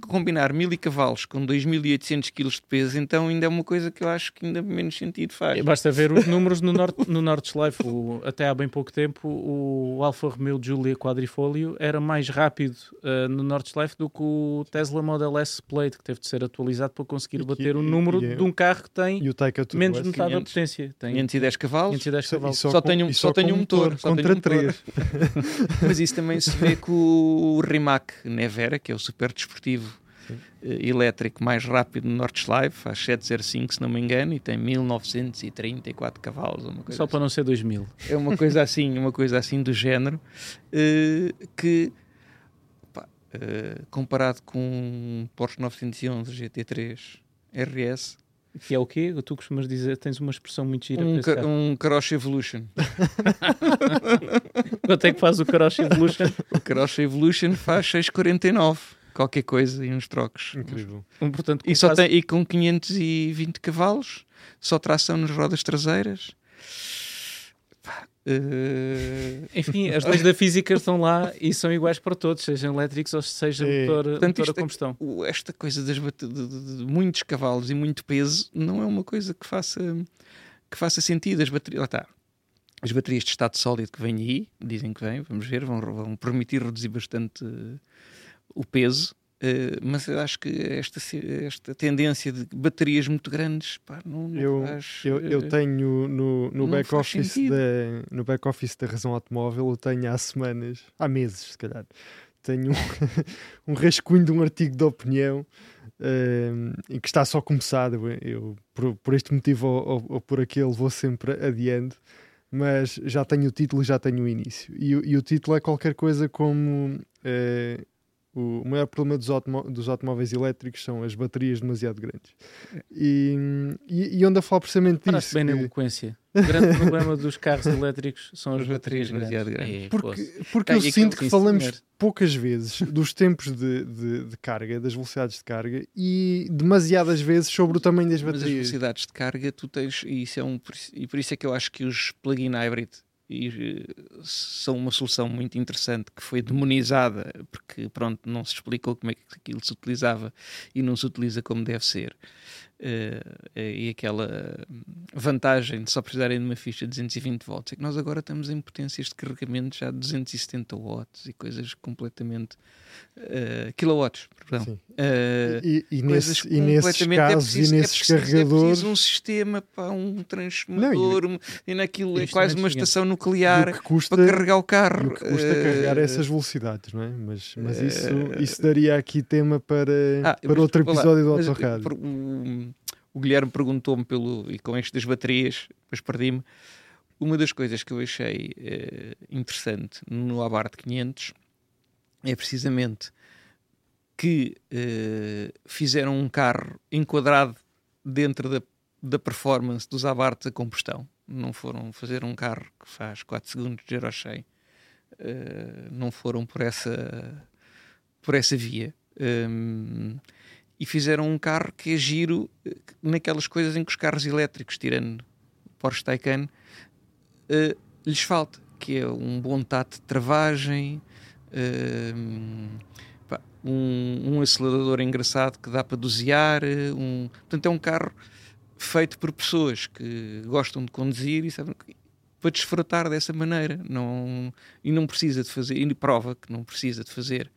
S2: combinar mil cavalos com 2.800 kg de peso, então ainda é uma coisa que eu acho que ainda menos sentido faz.
S3: Basta ver os números no, Nord, no Nordschleife, o, até há bem pouco tempo o Alfa Romeo Giulia Quadrifoglio era mais rápido uh, no Nordschleife do que o Tesla Model S Plate, que teve de ser atualizado para conseguir bater o número é de um carro que tem menos de metade da potência.
S2: Tem 510 cavalos,
S3: 510 cavalos.
S2: Só, só, tem um, só, só tem um motor, motor contra 3. Mas isso também se vê com o Rimac Nevera, que é o super desportivo uh, elétrico mais rápido no Nordschleife, faz 705 se não me engano, e tem 1934 cavalos. Uma coisa
S3: Só
S2: assim.
S3: para não ser 2000.
S2: É uma coisa assim, uma coisa assim do género, uh, que pá, uh, comparado com um Porsche 911 GT3 RS,
S3: que é o quê? Tu costumas dizer, tens uma expressão muito gira
S2: um, ca um Karosh Evolution.
S3: Quanto é que faz o Karosh Evolution?
S2: o Karosh Evolution faz 6,49 qualquer coisa e uns trocos.
S1: Incrível.
S2: Um, portanto, e, só tem, e com 520 cavalos, só tração nas rodas traseiras.
S3: Uh... Enfim, as leis da física estão lá e são iguais para todos, sejam elétricos ou seja é. motor, Portanto, motor a é combustão.
S2: É, esta coisa das, de, de, de, muitos cavalos e muito peso não é uma coisa que faça, que faça sentido. As baterias, lá está. As baterias de estado sólido que vêm aí, dizem que vêm, vamos ver, vão, vão permitir reduzir bastante uh, o peso Uh, mas eu acho que esta, esta tendência de baterias muito grandes pá, não, não
S1: eu,
S2: faz,
S1: eu, eu, eh, tenho no, no back office da, no back office da razão automóvel eu tenho há semanas há meses se calhar tenho um, um rascunho de um artigo de opinião uh, e que está só começado. Eu por, por este motivo ou, ou, ou, por aquele vou sempre adiando mas já tenho o título e já tenho o início. E, e o título é qualquer coisa como uh, o maior problema dos, automó dos automóveis elétricos são as baterias demasiado grandes. E, e, e onde a falar precisamente disso.
S3: bem que... na eloquência. O grande problema dos carros elétricos são as baterias demasiado grandes.
S1: É, porque, porque eu sinto que falamos senhor. poucas vezes dos tempos de, de, de, carga, das velocidades de carga e demasiadas vezes sobre o tamanho das baterias. Mas
S2: as velocidades de carga, tu tens, e, isso é um, e por isso é que eu acho que os plug-in hybrid e eh, são uma solução muito interessante que foi demonizada porque pronto não se explicou como é que aquilo se utilizava e não se utiliza como deve ser e aquela vantagem de só precisarem de uma ficha de 220 volts. É que nós agora estamos em potências de carregamento já de 270 watts e coisas completamente uh, kilowatts perdão.
S1: Uh, e, e, nesse, e nesses é casos é preciso, e nesses é preciso, carregadores
S2: é um sistema para um transformador não, e, e naquilo é quase uma estação nuclear custa, para carregar o carro.
S1: o que custa carregar essas velocidades não é? Mas, mas isso, isso daria aqui tema para, ah, para outro episódio do Autorádio
S2: o Guilherme perguntou-me pelo e com estas baterias, depois perdi-me. Uma das coisas que eu achei uh, interessante no Abarth 500 é precisamente que fizeram um carro enquadrado dentro da, da performance dos Abarth a combustão. Não foram fazer um carro que faz 4 segundos de Euro 100. não foram por essa, por essa via. Um, e fizeram um carro que é giro naquelas coisas em que os carros elétricos, tirando Porsche Taycan, uh, lhes falta, que é um bom tato de travagem, uh, um, um, acelerador engraçado que dá para dosear, um, portanto é um carro feito por pessoas que gostam de conduzir e sabem para desfrutar dessa maneira não, e não precisa de fazer, e prova que não precisa de fazer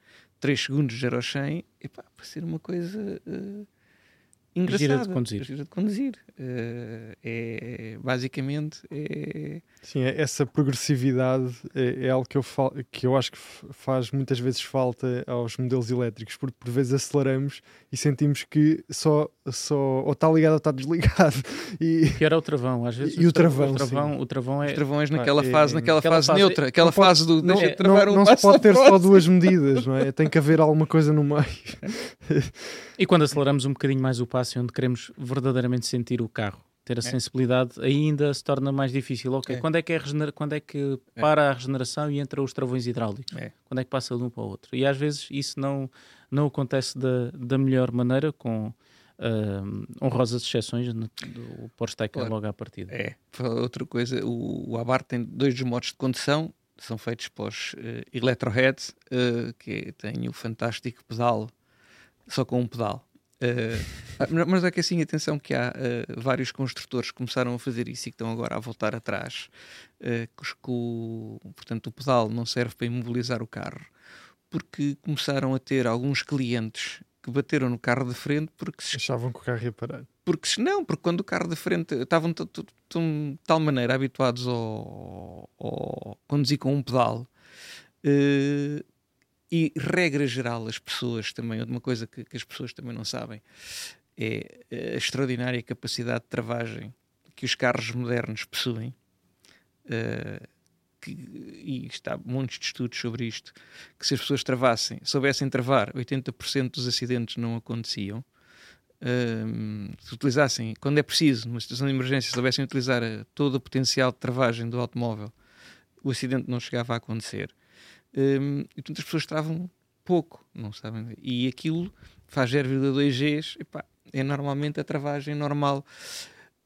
S2: 3 segundos de 0 a 100, epá, para ser uma coisa uh, engraçada. Gira
S3: de conduzir.
S2: Gira de conduzir. Uh, é, basicamente, é...
S1: Sim, é, essa progressividade é, é, algo que eu, fal, que eu acho que faz muitas vezes falta aos modelos elétricos, porque por vezes aceleramos e sentimos que só, só ou está ligado ou está desligado.
S3: E, que era o travão, às vezes.
S1: E o travão,
S3: o travão, o travão é...
S2: Os travões naquela ah, fase, naquela fase, fase neutra, aquela fase do
S1: não, deixa não, não, um não se pode ter só duas medidas, não é? Tem que haver alguma coisa no meio.
S3: e quando aceleramos um bocadinho mais o passo, onde queremos verdadeiramente sentir o carro, ter a é. sensibilidade ainda se torna mais difícil. Ok, é. quando é que é regener... quando é que é. para a regeneração e entra os travões hidráulicos? Quando é que passa de um para o outro? E às vezes isso não não acontece da, da melhor maneira com uh, honrosas exceções no, do Porsche claro. logo à partida.
S2: É, outra coisa, o, o Abarth tem dois modos de condução, são feitos os uh, Electrohead, uh, que tem o fantástico pedal, só com um pedal. Uh, mas é que assim, atenção que há uh, vários construtores que começaram a fazer isso e que estão agora a voltar atrás, uh, que, o, portanto o pedal não serve para imobilizar o carro, porque começaram a ter alguns clientes que bateram no carro de frente porque
S1: se... achavam que o carro ia parar.
S2: Porque se não, porque quando o carro de frente estavam de tal maneira habituados ao conduzir com um pedal uh, e regra geral as pessoas também, uma coisa que, que as pessoas também não sabem é a extraordinária capacidade de travagem que os carros modernos possuem. Uh, que, e está montes de estudos sobre isto, que se as pessoas travassem, soubessem travar, 80% dos acidentes não aconteciam. Um, se utilizassem, quando é preciso, numa situação de emergência, se soubessem utilizar todo o potencial de travagem do automóvel, o acidente não chegava a acontecer. Um, e portanto as pessoas travam pouco, não sabem? E aquilo faz 0,2 Gs, epá, é normalmente a travagem normal.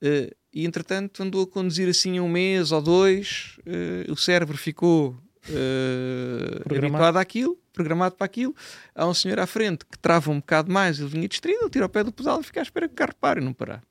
S2: Uh, e entretanto andou a conduzir assim um mês ou dois, uh, o cérebro ficou uh, habituado àquilo, programado para aquilo. Há um senhor à frente que trava um bocado mais, ele vinha distraído, ele tira o pé do pedal e fica à espera que o carro pare e não parar.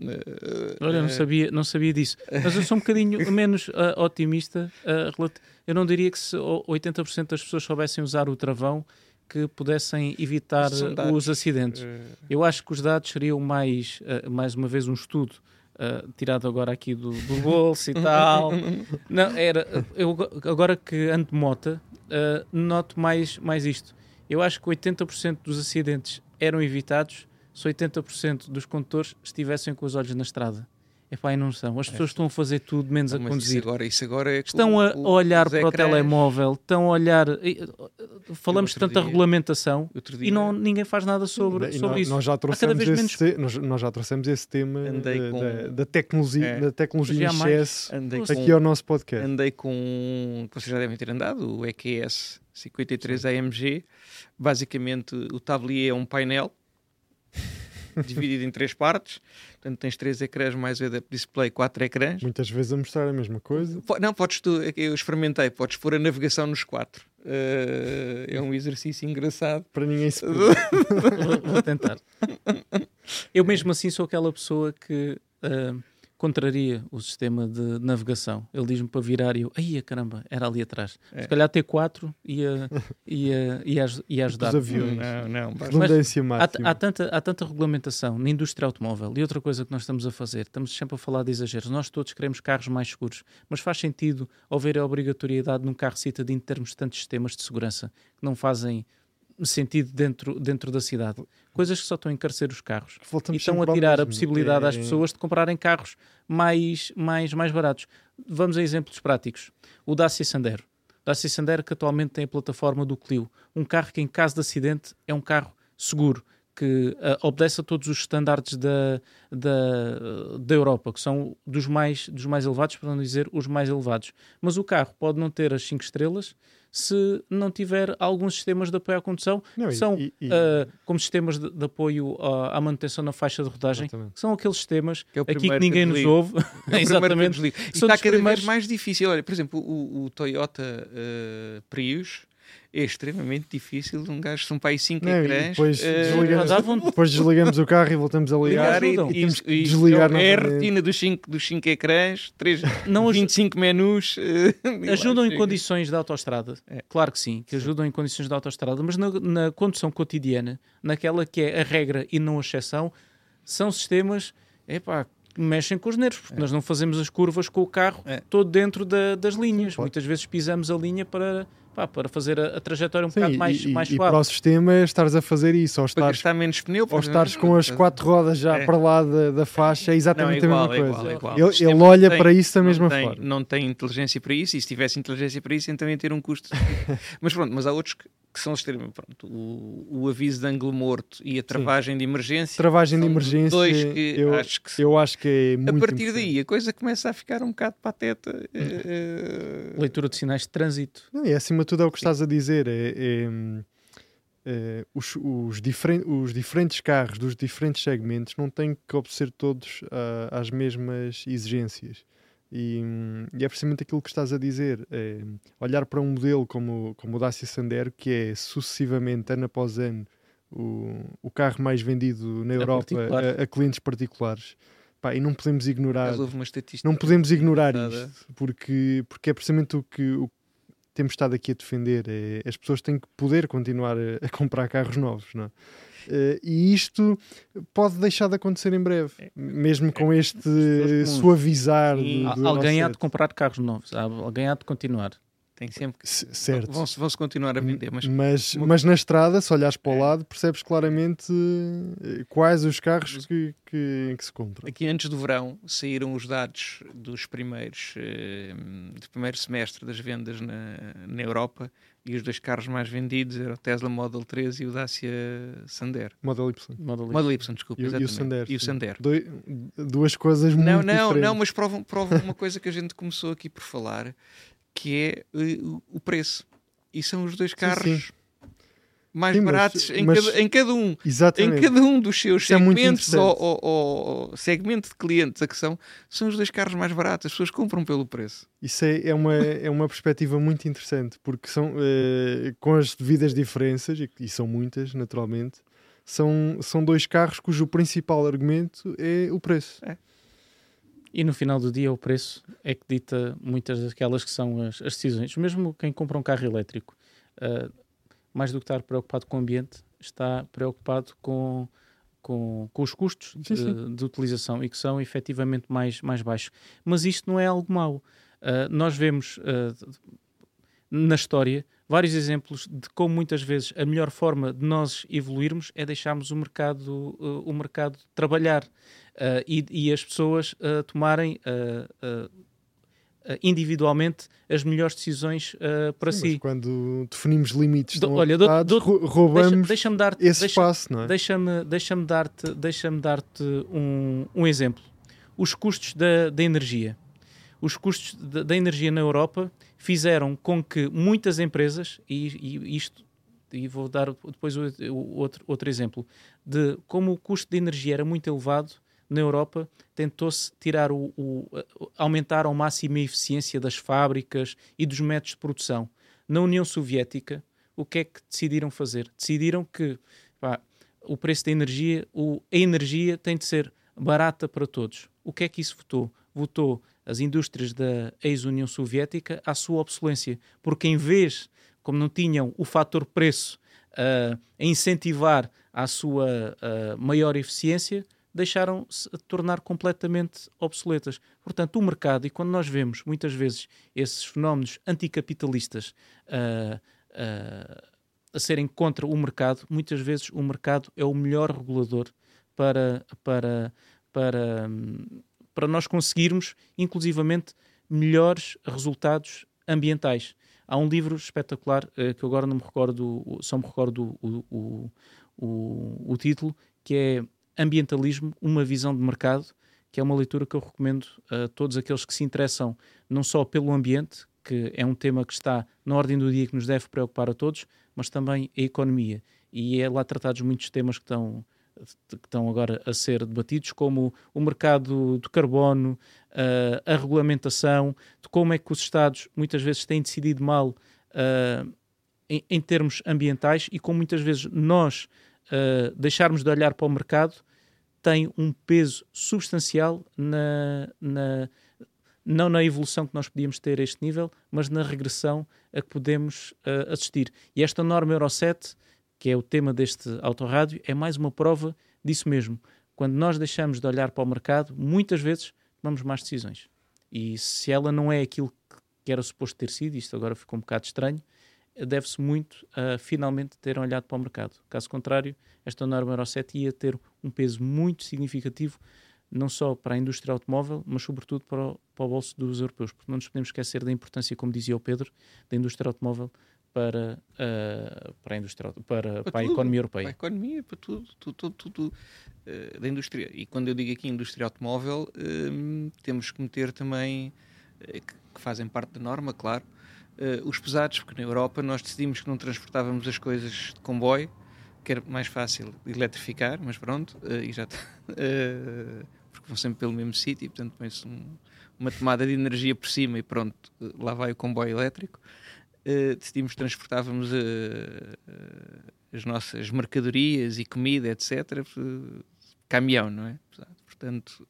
S3: Uh, Olha, não sabia, não sabia disso. Mas eu sou um bocadinho menos uh, otimista. Uh, eu não diria que se 80% das pessoas soubessem usar o travão que pudessem evitar os acidentes. Eu acho que os dados seriam mais, mais uma vez, um estudo Uh, tirado agora aqui do, do bolso e tal. Não, era, eu, agora que ando de moto, uh, noto mais, mais isto. Eu acho que 80% dos acidentes eram evitados se 80% dos condutores estivessem com os olhos na estrada. Epá, e não são. As pessoas é. estão a fazer tudo menos não, a conduzir.
S2: Isso agora, isso agora é
S3: estão a, o, olhar para o telemóvel, estão a olhar. Falamos tanto da regulamentação dia, e não, ninguém faz nada sobre, sobre nós, isso.
S1: Nós já, trouxemos esse, menos... te, nós, nós, já trouxemos esse tema com, da, da, tecnologia, é, da tecnologia em excesso aqui ao nosso podcast.
S2: Andei com. Vocês já devem ter andado, o EQS 53 AMG. Basicamente, o tablier é um painel dividido em três partes. Portanto, tens três ecrãs mais o display, quatro ecrãs.
S1: Muitas vezes a mostrar a mesma coisa.
S2: Não, podes tu, eu experimentei, podes pôr a navegação nos quatro. Uh, é um exercício engraçado.
S1: Para ninguém se
S3: vou, vou tentar. Eu mesmo assim sou aquela pessoa que uh, contraria o sistema de navegação. Ele diz-me para virar e eu, ai caramba, era ali atrás. É. Se calhar T4 ia, ia, ia, ia ajudar.
S1: Os aviões.
S2: Não, não.
S1: Redundância máxima.
S3: Há, há, tanta, há tanta regulamentação na indústria automóvel e outra coisa que nós estamos a fazer, estamos sempre a falar de exageros. Nós todos queremos carros mais seguros, mas faz sentido haver a obrigatoriedade num carro citadino termos tantos sistemas de segurança que não fazem sentido dentro, dentro da cidade. Coisas que só estão a encarecer os carros. Voltamos e estão a tirar a possibilidade é... às pessoas de comprarem carros mais, mais, mais baratos. Vamos a exemplos práticos. O Dacia Sandero. Dacia Sandero que atualmente tem a plataforma do Clio. Um carro que, em caso de acidente, é um carro seguro, que uh, obedece a todos os estándares da, da, da Europa, que são dos mais, dos mais elevados, para não dizer os mais elevados. Mas o carro pode não ter as 5 estrelas se não tiver alguns sistemas de apoio à condução,
S1: Não, e-
S3: são
S1: e- e-
S3: uh, como sistemas de, de apoio à, à manutenção na faixa de rodagem,
S1: Exatamente.
S3: são aqueles sistemas
S2: Que é
S3: aqui que
S2: primeiro que
S3: ninguém nos ouve.
S2: É
S3: Exatamente.
S2: que. E
S3: São
S2: está cada
S3: primeiros-
S2: vez mais difícil. Olha, por exemplo, o, o Toyota eh, Prius é extremamente difícil. Um gajo são para aí 5
S1: Não, e
S2: ecrãs.
S1: depois
S2: eh,
S1: desligamos, depois desligamos o carro e voltamos a ligar.
S2: ligar e, e,
S1: temos que
S2: e-
S1: desligar
S2: é a retina dos 5 dos cinco ecrãs, 3,
S3: Não aju-
S2: 25 menus. e lá
S3: Ajudam em condições de autoestrada,
S2: É.
S3: claro que sim, que ajudam em condições de autoestrada, mas na, na condução cotidiana, naquela que é a regra e não a exceção, são sistemas epá, que mexem com os nervos, porque nós não fazemos as curvas com o carro
S2: É.
S3: todo dentro da- das linhas.
S1: claro.
S3: Muitas vezes pisamos a linha para, pá, para fazer a, a trajetória um
S1: Sim,
S3: bocado
S1: e-
S3: mais,
S1: e,
S3: mais
S1: e
S3: suave.
S1: para o sistema estares a fazer isso, ou estares,
S2: menos pneu.
S1: ou
S2: por
S1: estares com as quatro rodas já
S2: É.
S1: para lá da, da faixa, é exatamente
S2: Não, é
S1: a
S2: igual,
S1: mesma
S2: é
S1: coisa.
S2: igual, é igual. O
S1: Ele, ele olha
S2: tem-
S1: para isso da mesma
S2: tem,
S1: forma.
S2: Não tem inteligência para isso, e se tivesse inteligência para isso, então ia ter um custo. mas pronto, mas há outros que, que são extremamente. Pronto, o, o aviso de ângulo morto e a travagem de emergência.
S1: Travagem de emergência,
S2: Dois que
S1: eu,
S2: acho que
S1: eu acho que é
S2: a
S1: muito
S2: partir
S1: importante.
S2: daí a coisa começa a ficar um bocado pateta. eh, eh,
S3: Leitura de sinais de trânsito.
S1: Não, e acima de tudo é o que estás a dizer. É, é, hum, é, os, os, diferen- os diferentes carros dos diferentes segmentos não têm que obedecer todos ah, às mesmas exigências. E, e é precisamente aquilo que estás a dizer. É, olhar para um modelo como, como o Dacia Sandero, que é sucessivamente, ano após ano, o, o carro mais vendido na Europa
S3: particular.
S1: a, a clientes particulares. Pá, e não podemos ignorar não podemos ignorar isto, porque, porque é precisamente o que, o que temos estado aqui a defender. É, as pessoas têm que poder continuar a, a comprar carros novos, não é? Eh, e isto pode deixar de acontecer em breve, mesmo com este
S2: comuns.
S1: suavizar do, do
S3: Alguém há de comprar carros novos, alguém há de continuar.
S2: Tem sempre que.
S1: C- certo.
S2: Vão-se vão-se continuar a vender, mas
S1: Mas, mas na estrada, se olhares para o
S2: É.
S1: lado, percebes claramente eh, quais os carros que, que, que se compram.
S2: Aqui antes do verão saíram os dados dos primeiros eh, do primeiro semestre das vendas na, na Europa e os dois carros mais vendidos eram o Tesla Model 3 e o Dacia Sandero.
S1: Model Y.
S3: Model Y.
S2: Model Y, desculpa,
S1: E, o- e o. Sandero.
S2: E o.
S1: Doi- duas coisas
S2: Não,
S1: muito
S2: não,
S1: diferentes.
S2: não, mas provam, provam uma coisa que a gente começou aqui por falar, que é eh, o- preço. E são os dois carros mais
S1: Sim, mas-
S2: baratos em,
S1: mas-
S2: cada, em cada um. Em
S1: Exatamente.
S2: cada um dos seus
S1: é
S2: segmentos ou,
S1: interessante.
S2: ou- ou segmento de clientes a que são, são os dois carros mais baratos. As pessoas compram pelo preço.
S1: Isso é, é, uma, é uma perspectiva muito interessante, porque são, eh, com as devidas diferenças, e, e são muitas, naturalmente, são, são dois carros cujo principal argumento é o preço.
S3: E no final do dia o preço é que dita muitas daquelas que são as, as decisões. Mesmo quem compra um carro elétrico, ah, mais do que estar preocupado com o ambiente, está preocupado com, com, com os custos
S1: Sim,
S3: de,
S1: sim.
S3: de utilização e que são efetivamente mais, mais baixos. Mas isto não é algo mau. Ah, nós vemos ah, na história vários exemplos de como muitas vezes a melhor forma de nós evoluirmos é deixarmos o mercado, uh, o mercado trabalhar uh, e, e as pessoas uh, tomarem uh, individualmente as melhores decisões uh, para
S1: Sim, mas
S3: si.
S1: quando definimos limites
S3: Do- olha, dou-
S1: apertados,
S3: dou-
S1: rou-
S3: Deixa-
S1: roubamos
S3: Deixa-me dar-te
S1: esse
S3: deixa-
S1: espaço, não é?
S3: Deixa-me deixa dar-te deixa dar um, um exemplo. Os custos da, da energia. Os custos da, da energia na Europa fizeram com que muitas empresas, e, e isto, e vou dar depois o, o outro, outro exemplo, de como o custo de energia era muito elevado na Europa, tentou-se tirar o, o- aumentar ao máximo a eficiência das fábricas e dos métodos de produção. Na União Soviética, o que é que decidiram fazer? Decidiram que pá, o preço da energia, o, a energia tem de ser barata para todos. O que é que isso votou? Votou as indústrias da ex-União Soviética à sua obsolência, porque em vez, como não tinham o fator preço ah, a incentivar a sua ah, maior eficiência, deixaram-se tornar completamente obsoletas. Portanto, o mercado, e quando nós vemos muitas vezes esses fenómenos anticapitalistas ah, ah, a serem contra o mercado, muitas vezes o mercado é o melhor regulador para, para, para, para nós conseguirmos, inclusivamente, melhores resultados ambientais. Há um livro espetacular uh, que agora não me recordo, só me recordo o, o, o, o, título, que é Ambientalismo, uma visão de mercado, que é uma leitura que eu recomendo a todos aqueles que se interessam não só pelo ambiente, que é um tema que está na ordem do dia que nos deve preocupar a todos, mas também a economia. E é lá tratados muitos temas que estão, que estão agora a ser debatidos, como o mercado do carbono, a regulamentação, de como é que os Estados muitas vezes têm decidido mal em, termos ambientais e como muitas vezes nós uh, deixarmos de olhar para o mercado tem um peso substancial na, na não na evolução que nós podíamos ter a este nível, mas na regressão a que podemos uh, assistir. E esta norma Euro 7, que é o tema deste autorrádio, é mais uma prova disso mesmo. Quando nós deixamos de olhar para o mercado, muitas vezes tomamos más decisões. E se ela não é aquilo que era suposto ter sido, isto agora ficou um bocado estranho, deve-se muito a finalmente terem olhado para o mercado. Caso contrário, esta norma Euro 7 ia ter um peso muito significativo não só para a indústria automóvel, mas sobretudo para o, para o bolso dos europeus, porque não nos podemos esquecer da importância, como dizia o Pedro, da indústria automóvel para, uh, para a indústria para, para, para a economia europeia.
S2: Para a economia, para tudo, tudo, tudo, tudo uh, da indústria. E quando eu digo aqui indústria automóvel, uh, temos que meter também, que, que, fazem parte da norma, claro, os pesados, porque na Europa nós decidimos que não transportávamos as coisas de comboio, que era mais fácil eletrificar, mas pronto, e já está porque vão sempre pelo mesmo sítio, portanto põe-se um, uma tomada de energia por cima e pronto, lá vai o comboio elétrico. Uh, decidimos transportávamos uh, uh, as nossas mercadorias e comida, etc., caminhão, não é? Portanto,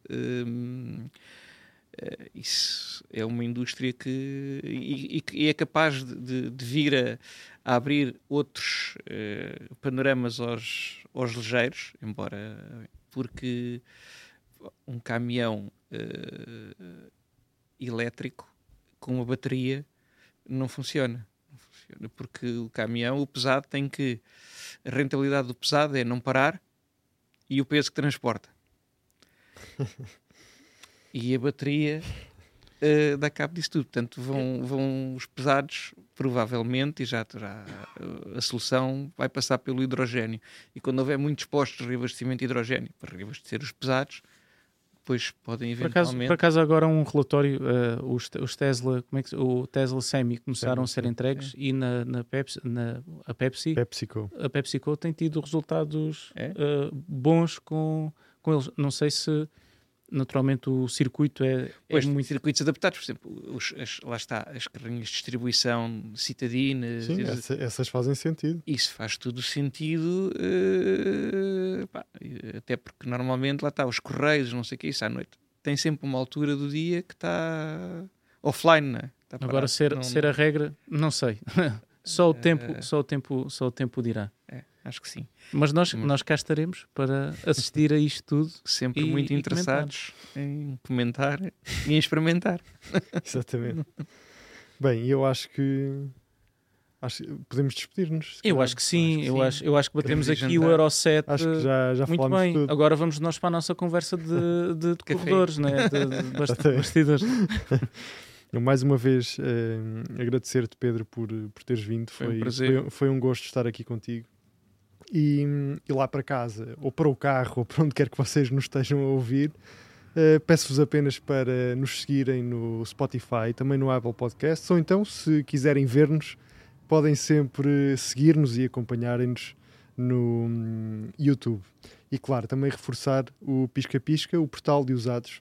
S2: isso é uma indústria que e, e é capaz de, de vir a, a, abrir outros panoramas aos, aos ligeiros, embora porque um caminhão uh, elétrico com uma bateria não funciona. não funciona. Porque o caminhão, o pesado, tem que. A rentabilidade do pesado é não parar e o peso que transporta. e a bateria uh, dá cabo disso tudo. Portanto, vão, vão os pesados, provavelmente, e já terá a solução vai passar pelo hidrogênio. E quando houver muitos postos de reabastecimento de hidrogênio para reabastecer os pesados, depois podem eventualmente...
S3: Por acaso, por acaso agora um relatório, uh, os, os, Tesla, como é que, o Tesla Semi começaram Semi, a ser entregues é. e na, na, Pepsi, na a Pepsi,
S1: PepsiCo.
S3: a PepsiCo tem tido resultados é? uh, bons com, com eles. Não sei se naturalmente o circuito é,
S2: pois, é muito... circuitos adaptados, por exemplo, os, as, lá está, as carrinhas de distribuição citadinas...
S1: Sim, essa, essas fazem sentido.
S2: Isso faz todo o sentido, uh, pá, até porque normalmente lá está, os correios, não sei o que, isso à noite, tem sempre uma altura do dia que está offline, não é?
S3: Agora ser, não, ser a regra, não sei. só o tempo, uh, só o tempo, só o tempo dirá.
S2: Acho que sim.
S3: Mas nós, nós cá estaremos para assistir a isto tudo.
S2: Sempre e, muito interessados em comentar e em experimentar.
S1: Exatamente. Bem, eu acho que Acho, podemos despedir-nos.
S3: Eu acho que sim, acho que eu, sim. Acho, eu acho que batemos aqui jantar. o Euro 7.
S1: Acho que já, já
S3: muito bem.
S1: Tudo.
S3: Agora vamos nós para a nossa conversa de, de, de corredores, né? de, de bastidores.
S1: mais uma vez eh, agradecer-te, Pedro, por, por teres vindo. Foi, foi, um foi, foi, um gosto estar aqui contigo e ir lá para casa, ou para o carro, ou para onde quer que vocês nos estejam a ouvir. Uh, Peço-vos apenas para nos seguirem no Spotify, também no Apple Podcasts, ou então, se quiserem ver-nos, podem sempre seguir-nos e acompanharem-nos no um, YouTube. E claro, também reforçar o Pisca Pisca, o portal de usados,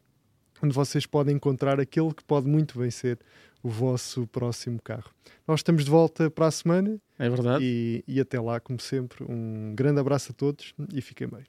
S1: onde vocês podem encontrar aquele que pode muito bem ser o vosso próximo carro. Nós estamos de volta para a semana.
S3: É verdade.
S1: E, e até lá, como sempre, um grande abraço a todos e fiquem bem.